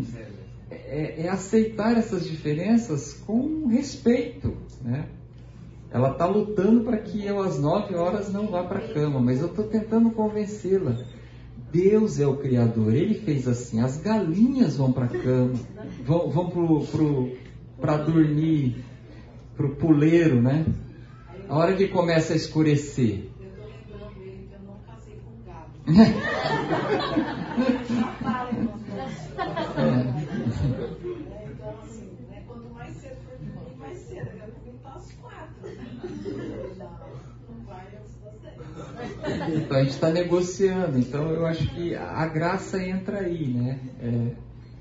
é, é aceitar essas diferenças com respeito, né? Ela está lutando para que eu às nove horas não vá para a cama, mas eu estou tentando convencê-la. Deus é o Criador, Ele fez assim. As galinhas vão para a cama, vão, vão para dormir, para o puleiro, né? A hora que começa a escurecer. Eu tô lembrando ele que eu não casei com gado. É, então, assim, né, quanto mais cedo for dormir, mais cedo. Eu quero dormir para as quatro. Não, não vai antes das dez. Então a gente está negociando. Então eu acho que a graça entra aí, né? É,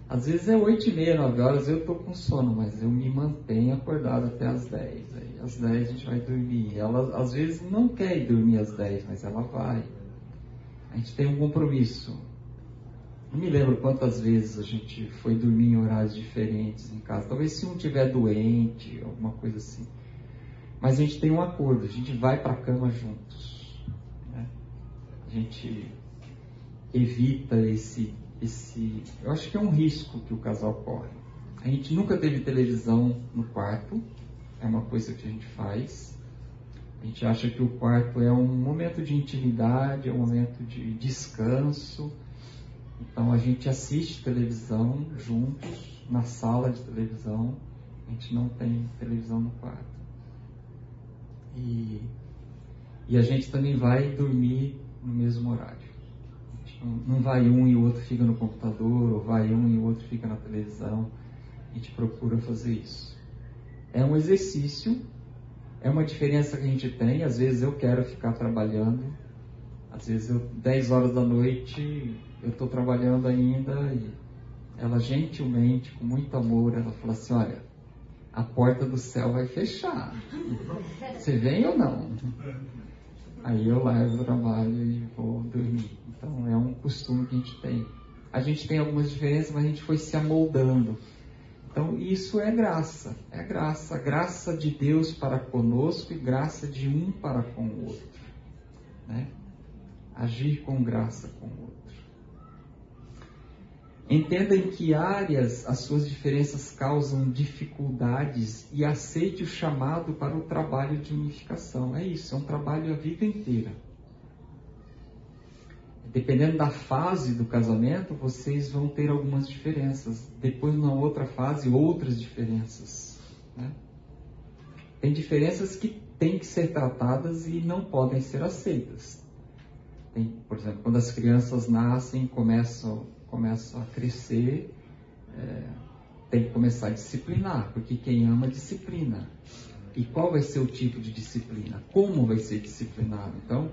às vezes é 8 e meia, 9 horas, eu estou com sono, mas eu me mantenho acordado até as 10. Aí às 10 a gente vai dormir. Ela às vezes não quer ir dormir às 10, mas ela vai. A gente tem um compromisso. Não me lembro quantas vezes a gente foi dormir em horários diferentes em casa. Talvez se um tiver doente, alguma coisa assim. Mas a gente tem um acordo, a gente vai para a cama juntos. Gente evita esse, esse. Eu acho que é um risco que o casal corre. A gente nunca teve televisão no quarto, é uma coisa que a gente faz. A gente acha que o quarto é um momento de intimidade, é um momento de descanso. Então a gente assiste televisão juntos, na sala de televisão. A gente não tem televisão no quarto. E, e a gente também vai dormir no mesmo horário. Não vai um e o outro fica no computador, ou vai um e o outro fica na televisão. A gente procura fazer isso. É um exercício, é uma diferença que a gente tem. Às vezes eu quero ficar trabalhando, às vezes eu, 10 horas da noite eu estou trabalhando ainda e ela gentilmente, com muito amor, ela fala assim, olha, a porta do céu vai fechar. Você vem ou não? Aí eu levo o trabalho e vou dormir. Então é um costume que a gente tem. A gente tem algumas diferenças, mas a gente foi se amoldando. Então isso é graça, é graça, graça de Deus para conosco e graça de um para com o outro. Né? Agir com graça com o outro. Entenda em que áreas as suas diferenças causam dificuldades e aceite o chamado para o trabalho de unificação. É isso, é um trabalho a vida inteira. Dependendo da fase do casamento, vocês vão ter algumas diferenças. Depois, na outra fase, outras diferenças. Né? Tem diferenças que têm que ser tratadas e não podem ser aceitas. Tem, por exemplo, quando as crianças nascem, começam começam a crescer, é, tem que começar a disciplinar, porque quem ama disciplina. E qual vai ser o tipo de disciplina? Como vai ser disciplinado? Então,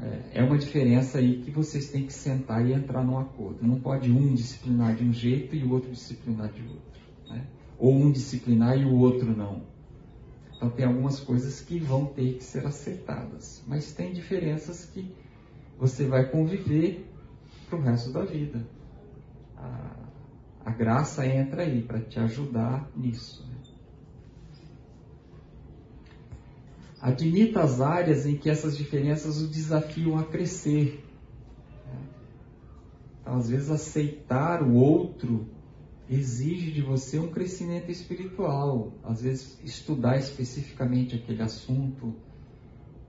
é, é uma diferença aí que vocês têm que sentar e entrar num acordo. Não pode um disciplinar de um jeito e o outro disciplinar de outro. Né? Ou um disciplinar e o outro não. Então, tem algumas coisas que vão ter que ser aceitadas. Mas tem diferenças que você vai conviver para o resto da vida a, graça entra aí para te ajudar nisso. Né? Admita as áreas em que essas diferenças o desafiam a crescer. Né? Então, às vezes, aceitar o outro exige de você um crescimento espiritual. Às vezes, estudar especificamente aquele assunto.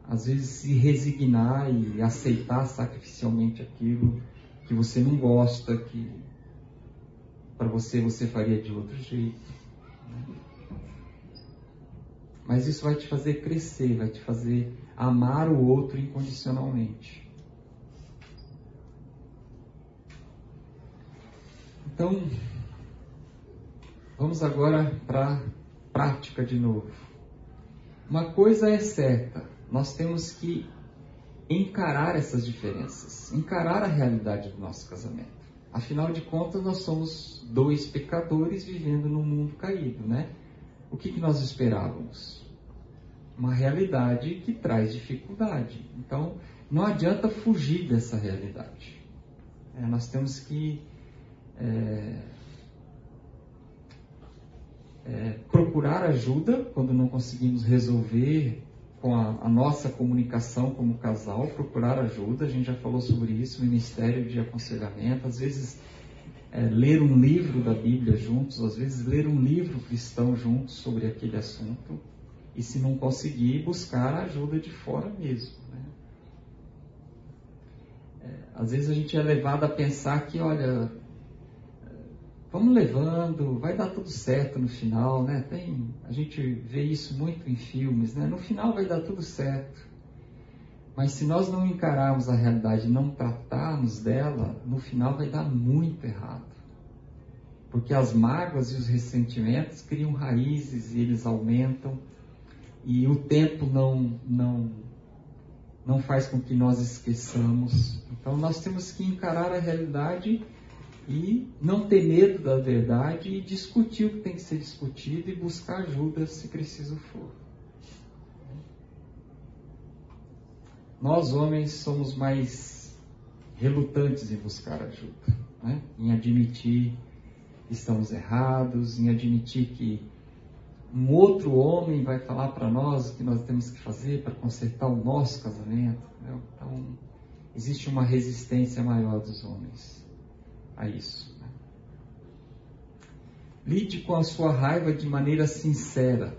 Às vezes, se resignar e aceitar sacrificialmente aquilo que você não gosta, que para você, você faria de outro jeito. Mas isso vai te fazer crescer, vai te fazer amar o outro incondicionalmente. Então, vamos agora para a prática de novo. Uma coisa é certa, nós temos que encarar essas diferenças, encarar a realidade do nosso casamento. Afinal de contas, nós somos dois pecadores vivendo num mundo caído, né? O que, que nós esperávamos? Uma realidade que traz dificuldade. Então, não adianta fugir dessa realidade. É, nós temos que é, é, procurar ajuda quando não conseguimos resolver com a, a, nossa comunicação como casal, procurar ajuda. A gente já falou sobre isso, ministério de aconselhamento. Às vezes, é, ler um livro da Bíblia juntos, às vezes, ler um livro cristão juntos sobre aquele assunto. E se não conseguir, buscar ajuda de fora mesmo. Né? É, às vezes a gente é levado a pensar que, olha, vamos levando, vai dar tudo certo no final, né? Tem, a gente vê isso muito em filmes, né? No final vai dar tudo certo. Mas se nós não encararmos a realidade não tratarmos dela, no final vai dar muito errado. Porque as mágoas e os ressentimentos criam raízes e eles aumentam e o tempo não não não faz com que nós esqueçamos. Então nós temos que encarar a realidade e não ter medo da verdade e discutir o que tem que ser discutido e buscar ajuda se preciso for. Nós homens somos mais relutantes em buscar ajuda, né? em admitir que estamos errados, em admitir que um outro homem vai falar para nós o que nós temos que fazer para consertar o nosso casamento. Né? Então, existe uma resistência maior dos homens a isso. Né? Lide com a sua raiva de maneira sincera.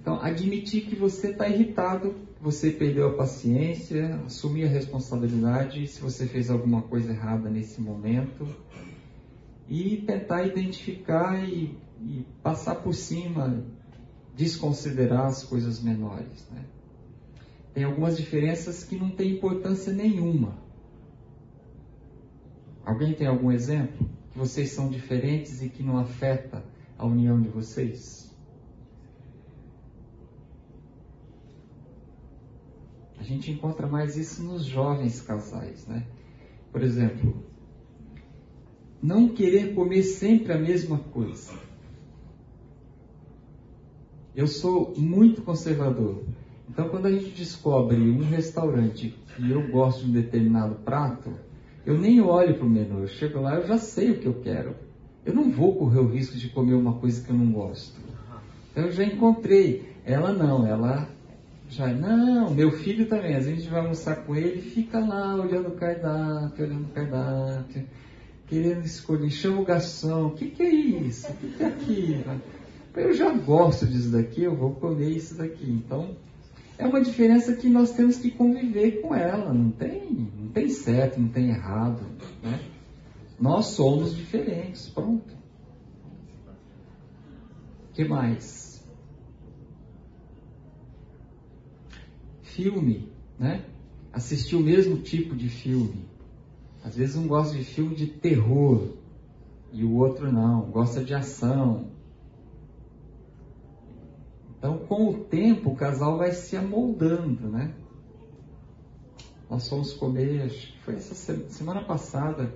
Então, admitir que você está irritado, você perdeu a paciência, assumir a responsabilidade se você fez alguma coisa errada nesse momento e tentar identificar e, e passar por cima, desconsiderar as coisas menores. Né? Tem algumas diferenças que não têm importância nenhuma Alguém tem algum exemplo? Que vocês são diferentes e que não afeta a união de vocês? A gente encontra mais isso nos jovens casais, né? Por exemplo, não querer comer sempre a mesma coisa. Eu sou muito conservador. Então, quando a gente descobre um restaurante e eu gosto de um determinado prato, eu nem olho para o menu, eu chego lá, eu já sei o que eu quero. Eu não vou correr o risco de comer uma coisa que eu não gosto. Então eu já encontrei. Ela não, ela já, não, meu filho também, a gente vai almoçar com ele, fica lá olhando o cardápio, olhando o cardápio, querendo escolher, chama o garçom, o que, que é isso? O que, que é aquilo? Eu já gosto disso daqui, eu vou comer isso daqui. Então, é uma diferença que nós temos que conviver com ela, não tem, não tem certo, não tem errado. Né? Nós somos diferentes, pronto. Que mais? Filme, né? Assistir o mesmo tipo de filme. Às vezes um gosta de filme de terror e o outro não, gosta de ação. Então, com o tempo, o casal vai se amoldando, né? Nós fomos comer, foi essa semana passada,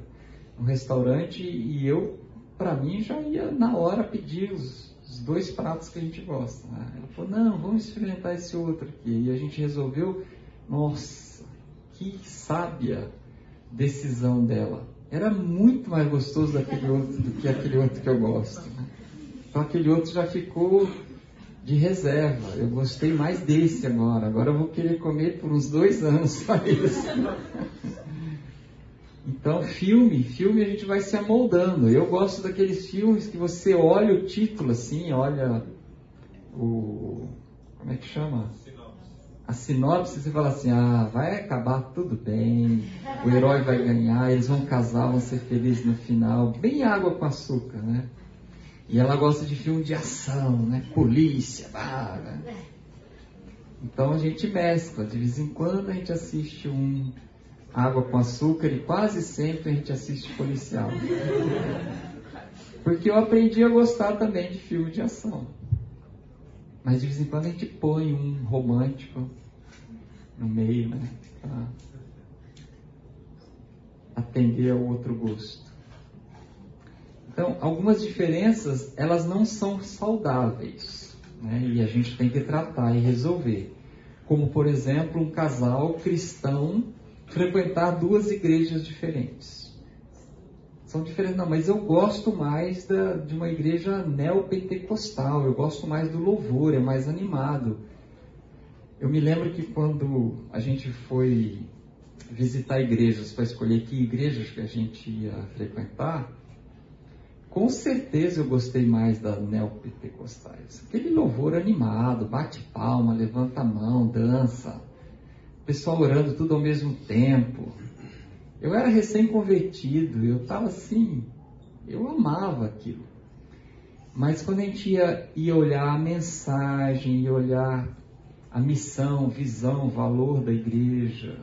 no restaurante e eu, para mim, já ia na hora pedir os, os dois pratos que a gente gosta. Né? Ela falou, não, vamos experimentar esse outro aqui. E a gente resolveu, nossa, que sábia decisão dela. Era muito mais gostoso daquele outro do que aquele outro que eu gosto. Né? Então aquele outro já ficou de reserva. Eu gostei mais desse agora. Agora eu vou querer comer por uns dois anos só isso. Então, filme, filme a gente vai se amoldando. Eu gosto daqueles filmes que você olha o título assim, olha o. Como é que chama? A sinopse, você fala assim: ah, vai acabar tudo bem, o herói vai ganhar, eles vão casar, vão ser felizes no final. Bem água com açúcar, né? E ela gosta de filme de ação, né? Polícia, bah, né? Então a gente mescla. De vez em quando a gente assiste um Água com Açúcar e quase sempre a gente assiste policial. Porque eu aprendi a gostar também de filme de ação. Mas de vez em quando a gente põe um romântico no meio, né? Pra atender ao outro gosto. Então, algumas diferenças, elas não são saudáveis, né? e a gente tem que tratar e resolver. como por exemplo um casal cristão frequentar duas igrejas diferentes. São diferentes, não, mas eu gosto mais da, de uma igreja neopentecostal, eu gosto mais do louvor, é mais animado. Eu me lembro que quando a gente foi visitar igrejas para escolher que igrejas que a gente ia frequentar, com certeza eu gostei mais da neopentecostais. Aquele louvor animado, bate palma, levanta a mão, dança, pessoal orando tudo ao mesmo tempo. Eu era recém-convertido, eu estava assim, eu amava aquilo. Mas quando a gente ia, ia olhar a mensagem, ia olhar a missão, visão, valor da igreja,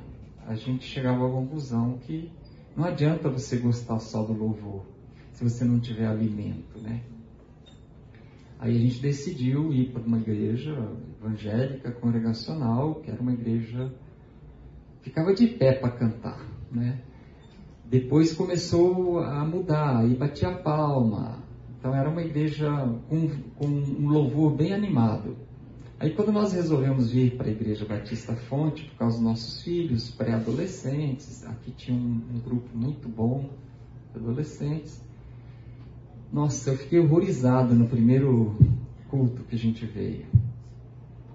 a gente chegava à conclusão que não adianta você gostar só do louvor se você não tiver alimento, né? Aí a gente decidiu ir para uma igreja evangélica, congregacional, que era uma igreja ficava de pé para cantar, né? Depois começou a mudar, aí batia palma. Então era uma igreja com, com um louvor bem animado. Aí quando nós resolvemos vir para a Igreja Batista Fonte, por causa dos nossos filhos, pré-adolescentes, aqui tinha um, um grupo muito bom de adolescentes, nossa, eu fiquei horrorizado no primeiro culto que a gente veio.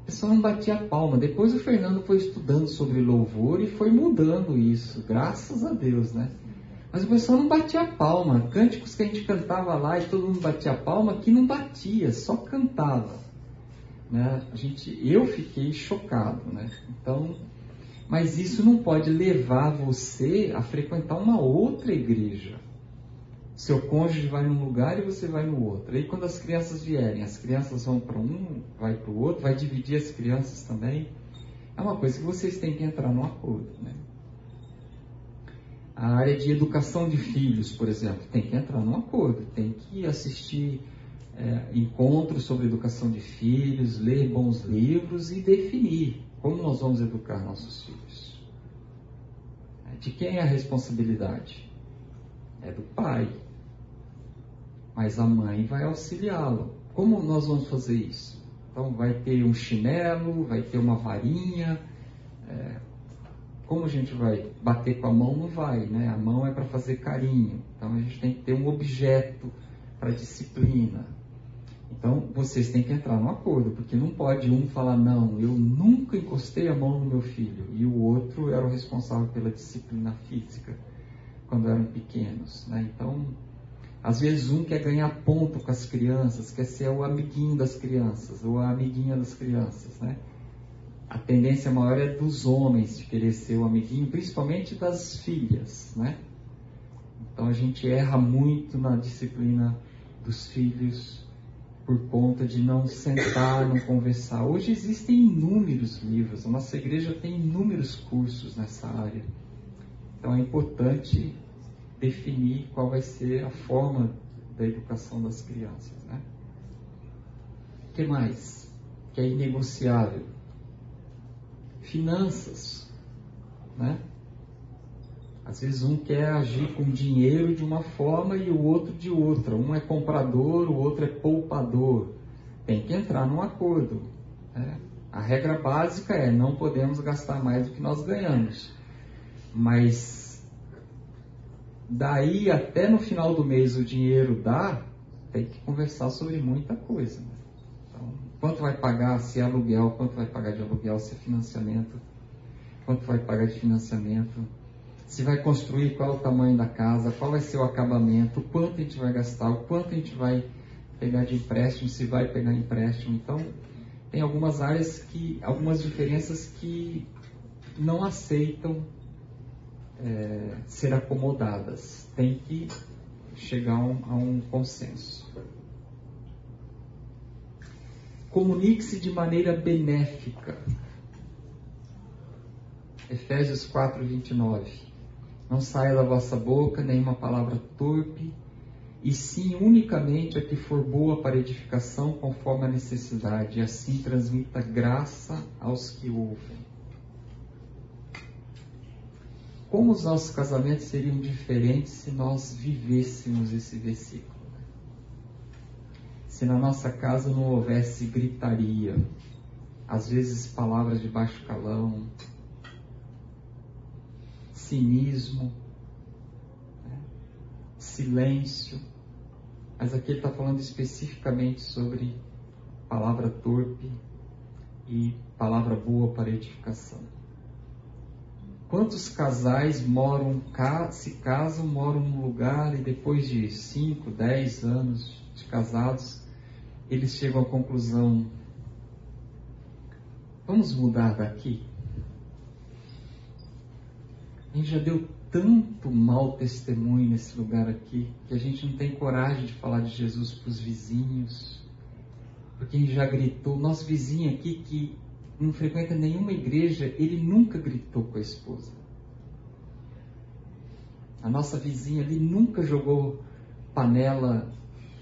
O pessoal não batia palma. Depois o Fernando foi estudando sobre louvor e foi mudando isso, graças a Deus, né? Mas o pessoal não batia palma. Cânticos que a gente cantava lá e todo mundo batia palma, aqui não batia, só cantava. Né? A gente, eu fiquei chocado, né? Então, mas isso não pode levar você a frequentar uma outra igreja. Seu cônjuge vai num lugar e você vai no outro. Aí quando as crianças vierem, as crianças vão para um, vai para o outro, vai dividir as crianças também. É uma coisa que vocês têm que entrar num acordo. Né? A área de educação de filhos, por exemplo, tem que entrar num acordo, tem que assistir é, encontros sobre educação de filhos, ler bons livros e definir como nós vamos educar nossos filhos. De quem é a responsabilidade? É do pai mas a mãe vai auxiliá-lo. Como nós vamos fazer isso? Então, vai ter um chinelo, vai ter uma varinha. É, como a gente vai bater com a mão? Não vai, né? A mão é para fazer carinho. Então, a gente tem que ter um objeto para disciplina. Então, vocês têm que entrar no acordo, porque não pode um falar, não, eu nunca encostei a mão no meu filho, e o outro era o responsável pela disciplina física, quando eram pequenos. Né? Então, às vezes um quer ganhar ponto com as crianças, quer ser o amiguinho das crianças, ou a amiguinha das crianças, né? A tendência maior é dos homens de querer ser o amiguinho, principalmente das filhas, né? Então a gente erra muito na disciplina dos filhos por conta de não sentar, não conversar. Hoje existem inúmeros livros, a nossa igreja tem inúmeros cursos nessa área. Então é importante definir qual vai ser a forma da educação das crianças. Né? O que mais? Que é inegociável. Finanças. Né? Às vezes um quer agir com dinheiro de uma forma e o outro de outra. Um é comprador, o outro é poupador. Tem que entrar num acordo. Né? A regra básica é não podemos gastar mais do que nós ganhamos. Mas daí até no final do mês o dinheiro dá, tem que conversar sobre muita coisa. Né? Então, quanto vai pagar se é aluguel, quanto vai pagar de aluguel, se é financiamento, quanto vai pagar de financiamento, se vai construir, qual é o tamanho da casa, qual vai ser o acabamento, quanto a gente vai gastar, o quanto a gente vai pegar de empréstimo, se vai pegar empréstimo. Então, tem algumas áreas que, algumas diferenças que não aceitam é, ser acomodadas, tem que chegar a um, a um consenso. Comunique-se de maneira benéfica. Efésios 4, 29. Não saia da vossa boca nenhuma palavra torpe, e sim unicamente a que for boa para edificação conforme a necessidade, e assim transmita graça aos que ouvem como os nossos casamentos seriam diferentes se nós vivêssemos esse versículo. Se na nossa casa não houvesse gritaria, às vezes palavras de baixo calão, cinismo, né? silêncio. Mas aqui ele está falando especificamente sobre palavra torpe e palavra boa para edificação. Quantos casais moram, se casam, moram num lugar e depois de 5, 10 anos de casados, eles chegam à conclusão: vamos mudar daqui? A gente já deu tanto mau testemunho nesse lugar aqui que a gente não tem coragem de falar de Jesus para os vizinhos, porque a gente já gritou. Nosso vizinho aqui que não frequenta nenhuma igreja, ele nunca gritou com a esposa. A nossa vizinha ali nunca jogou panela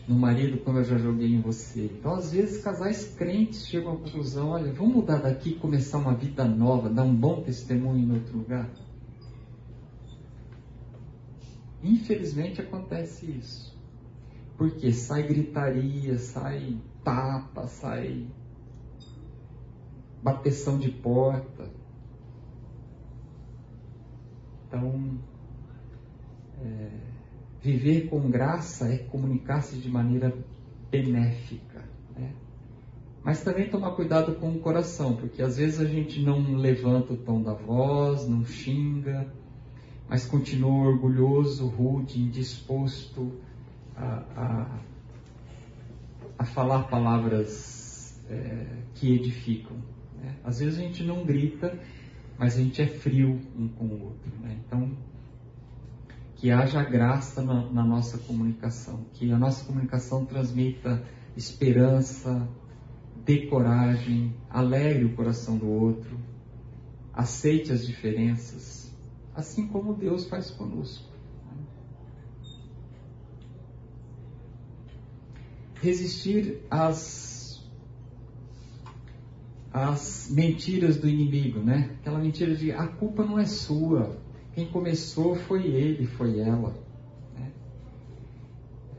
no marido como eu já joguei em você. Então, às vezes, casais crentes chegam à conclusão: olha, vamos mudar daqui e começar uma vida nova, dar um bom testemunho em outro lugar. Infelizmente acontece isso. Porque sai gritaria, sai tapa, sai bateção de porta. Então, é, viver com graça é comunicar-se de maneira benéfica. Né? Mas também tomar cuidado com o coração, porque às vezes a gente não levanta o tom da voz, não xinga, mas continua orgulhoso, rude, indisposto a, a, a falar palavras é, que edificam. Né? Às vezes a gente não grita, mas a gente é frio um com o outro. Né? Então, que haja graça na, na, nossa comunicação, que a nossa comunicação transmita esperança, dê coragem, alegre o coração do outro, aceite as diferenças, assim como Deus faz conosco. Resistir às as mentiras do inimigo, né? Aquela mentira de a culpa não é sua, quem começou foi ele, foi ela. Né?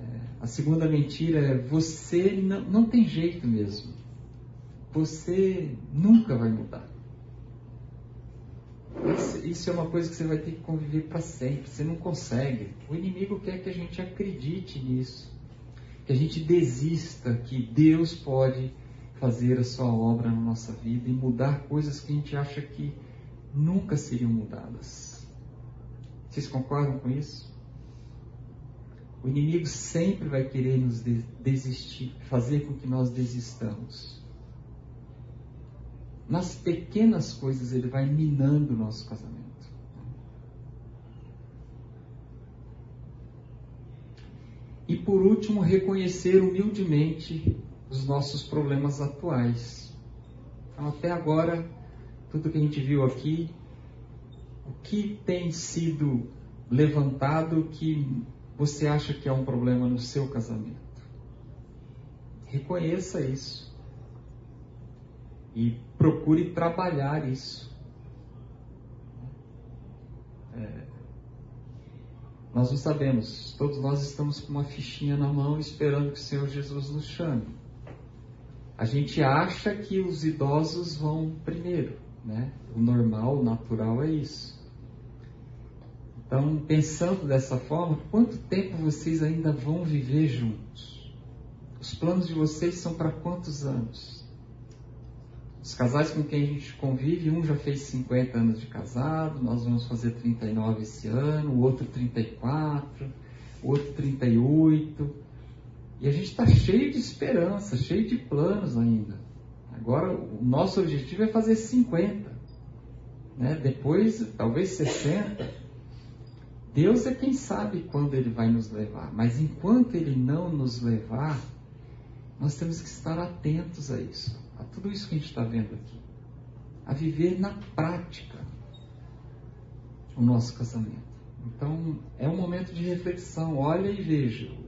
É, a segunda mentira é você não, não tem jeito mesmo, você nunca vai mudar. Isso, isso é uma coisa que você vai ter que conviver para sempre. Você não consegue. O inimigo quer que a gente acredite nisso, que a gente desista que Deus pode fazer a sua obra na nossa vida e mudar coisas que a gente acha que nunca seriam mudadas. Vocês concordam com isso? O inimigo sempre vai querer nos desistir, fazer com que nós desistamos. Nas pequenas coisas ele vai minando o nosso casamento. E por último, reconhecer humildemente os nossos problemas atuais. Então, até agora, tudo que a gente viu aqui, o que tem sido levantado que você acha que é um problema no seu casamento? Reconheça isso e procure trabalhar isso. É, nós não sabemos, todos nós estamos com uma fichinha na mão esperando que o Senhor Jesus nos chame. A gente acha que os idosos vão primeiro, né? O normal, o natural é isso. Então, pensando dessa forma, quanto tempo vocês ainda vão viver juntos? Os planos de vocês são para quantos anos? Os casais com quem a gente convive, um já fez 50 anos de casado, nós vamos fazer 39 esse ano, o outro 34, o outro 38. E a gente está cheio de esperança, cheio de planos ainda. Agora, o nosso objetivo é fazer 50. Né? Depois, talvez 60. Deus é quem sabe quando Ele vai nos levar. Mas enquanto Ele não nos levar, nós temos que estar atentos a isso. A tudo isso que a gente está vendo aqui. A viver na prática o nosso casamento. Então, é um momento de reflexão. Olha e veja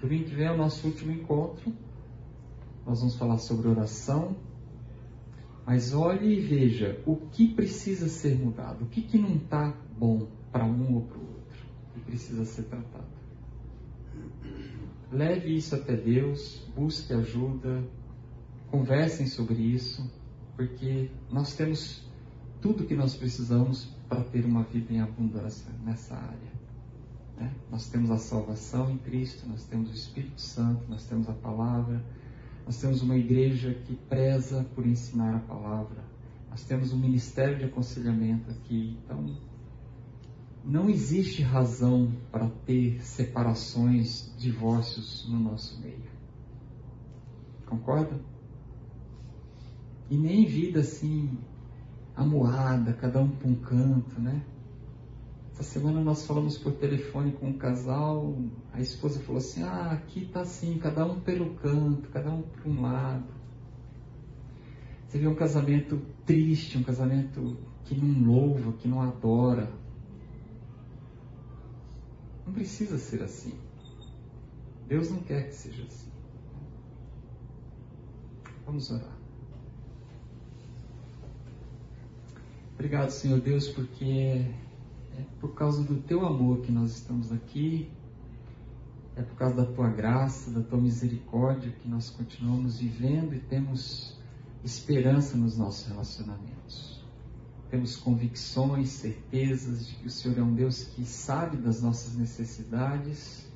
Domingo que vem é o nosso último encontro. Nós vamos falar sobre oração. Mas olhe e veja o que precisa ser mudado, o que, que não está bom para um ou para o outro e precisa ser tratado. Leve isso até Deus, busque ajuda, conversem sobre isso, porque nós temos tudo que nós precisamos para ter uma vida em abundância nessa área. Né? Nós temos a salvação em Cristo, nós temos o Espírito Santo, nós temos a palavra, nós temos uma igreja que preza por ensinar a palavra, nós temos um ministério de aconselhamento aqui. Então, não existe razão para ter separações, divórcios no nosso meio. Concorda? E nem vida assim, amuada, cada um para um canto, né? Essa semana nós falamos por telefone com um casal, a esposa falou assim: ah, aqui tá assim, cada um pelo canto, cada um para um lado. Você vê um casamento triste, um casamento que não louva, que não adora. Não precisa ser assim. Deus não quer que seja assim. Vamos orar. Obrigado, Senhor Deus, porque é por causa do teu amor que nós estamos aqui, é por causa da tua graça, da tua misericórdia que nós continuamos vivendo e temos esperança nos nossos relacionamentos. Temos convicções, certezas de que o Senhor é um Deus que sabe das nossas necessidades,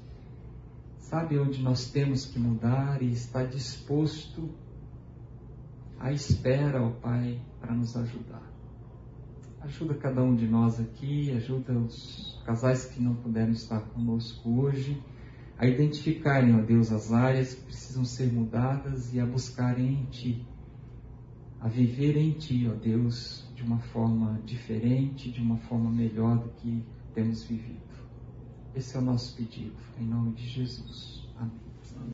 sabe onde nós temos que mudar e está disposto à espera, ó Pai, para nos ajudar. Ajuda cada um de nós aqui, ajuda os casais que não puderam estar conosco hoje a identificarem, ó Deus, as áreas que precisam ser mudadas e a buscarem em Ti, a viver em Ti, ó Deus, de uma forma diferente, de uma forma melhor do que temos vivido. Esse é o nosso pedido, em nome de Jesus. Amém.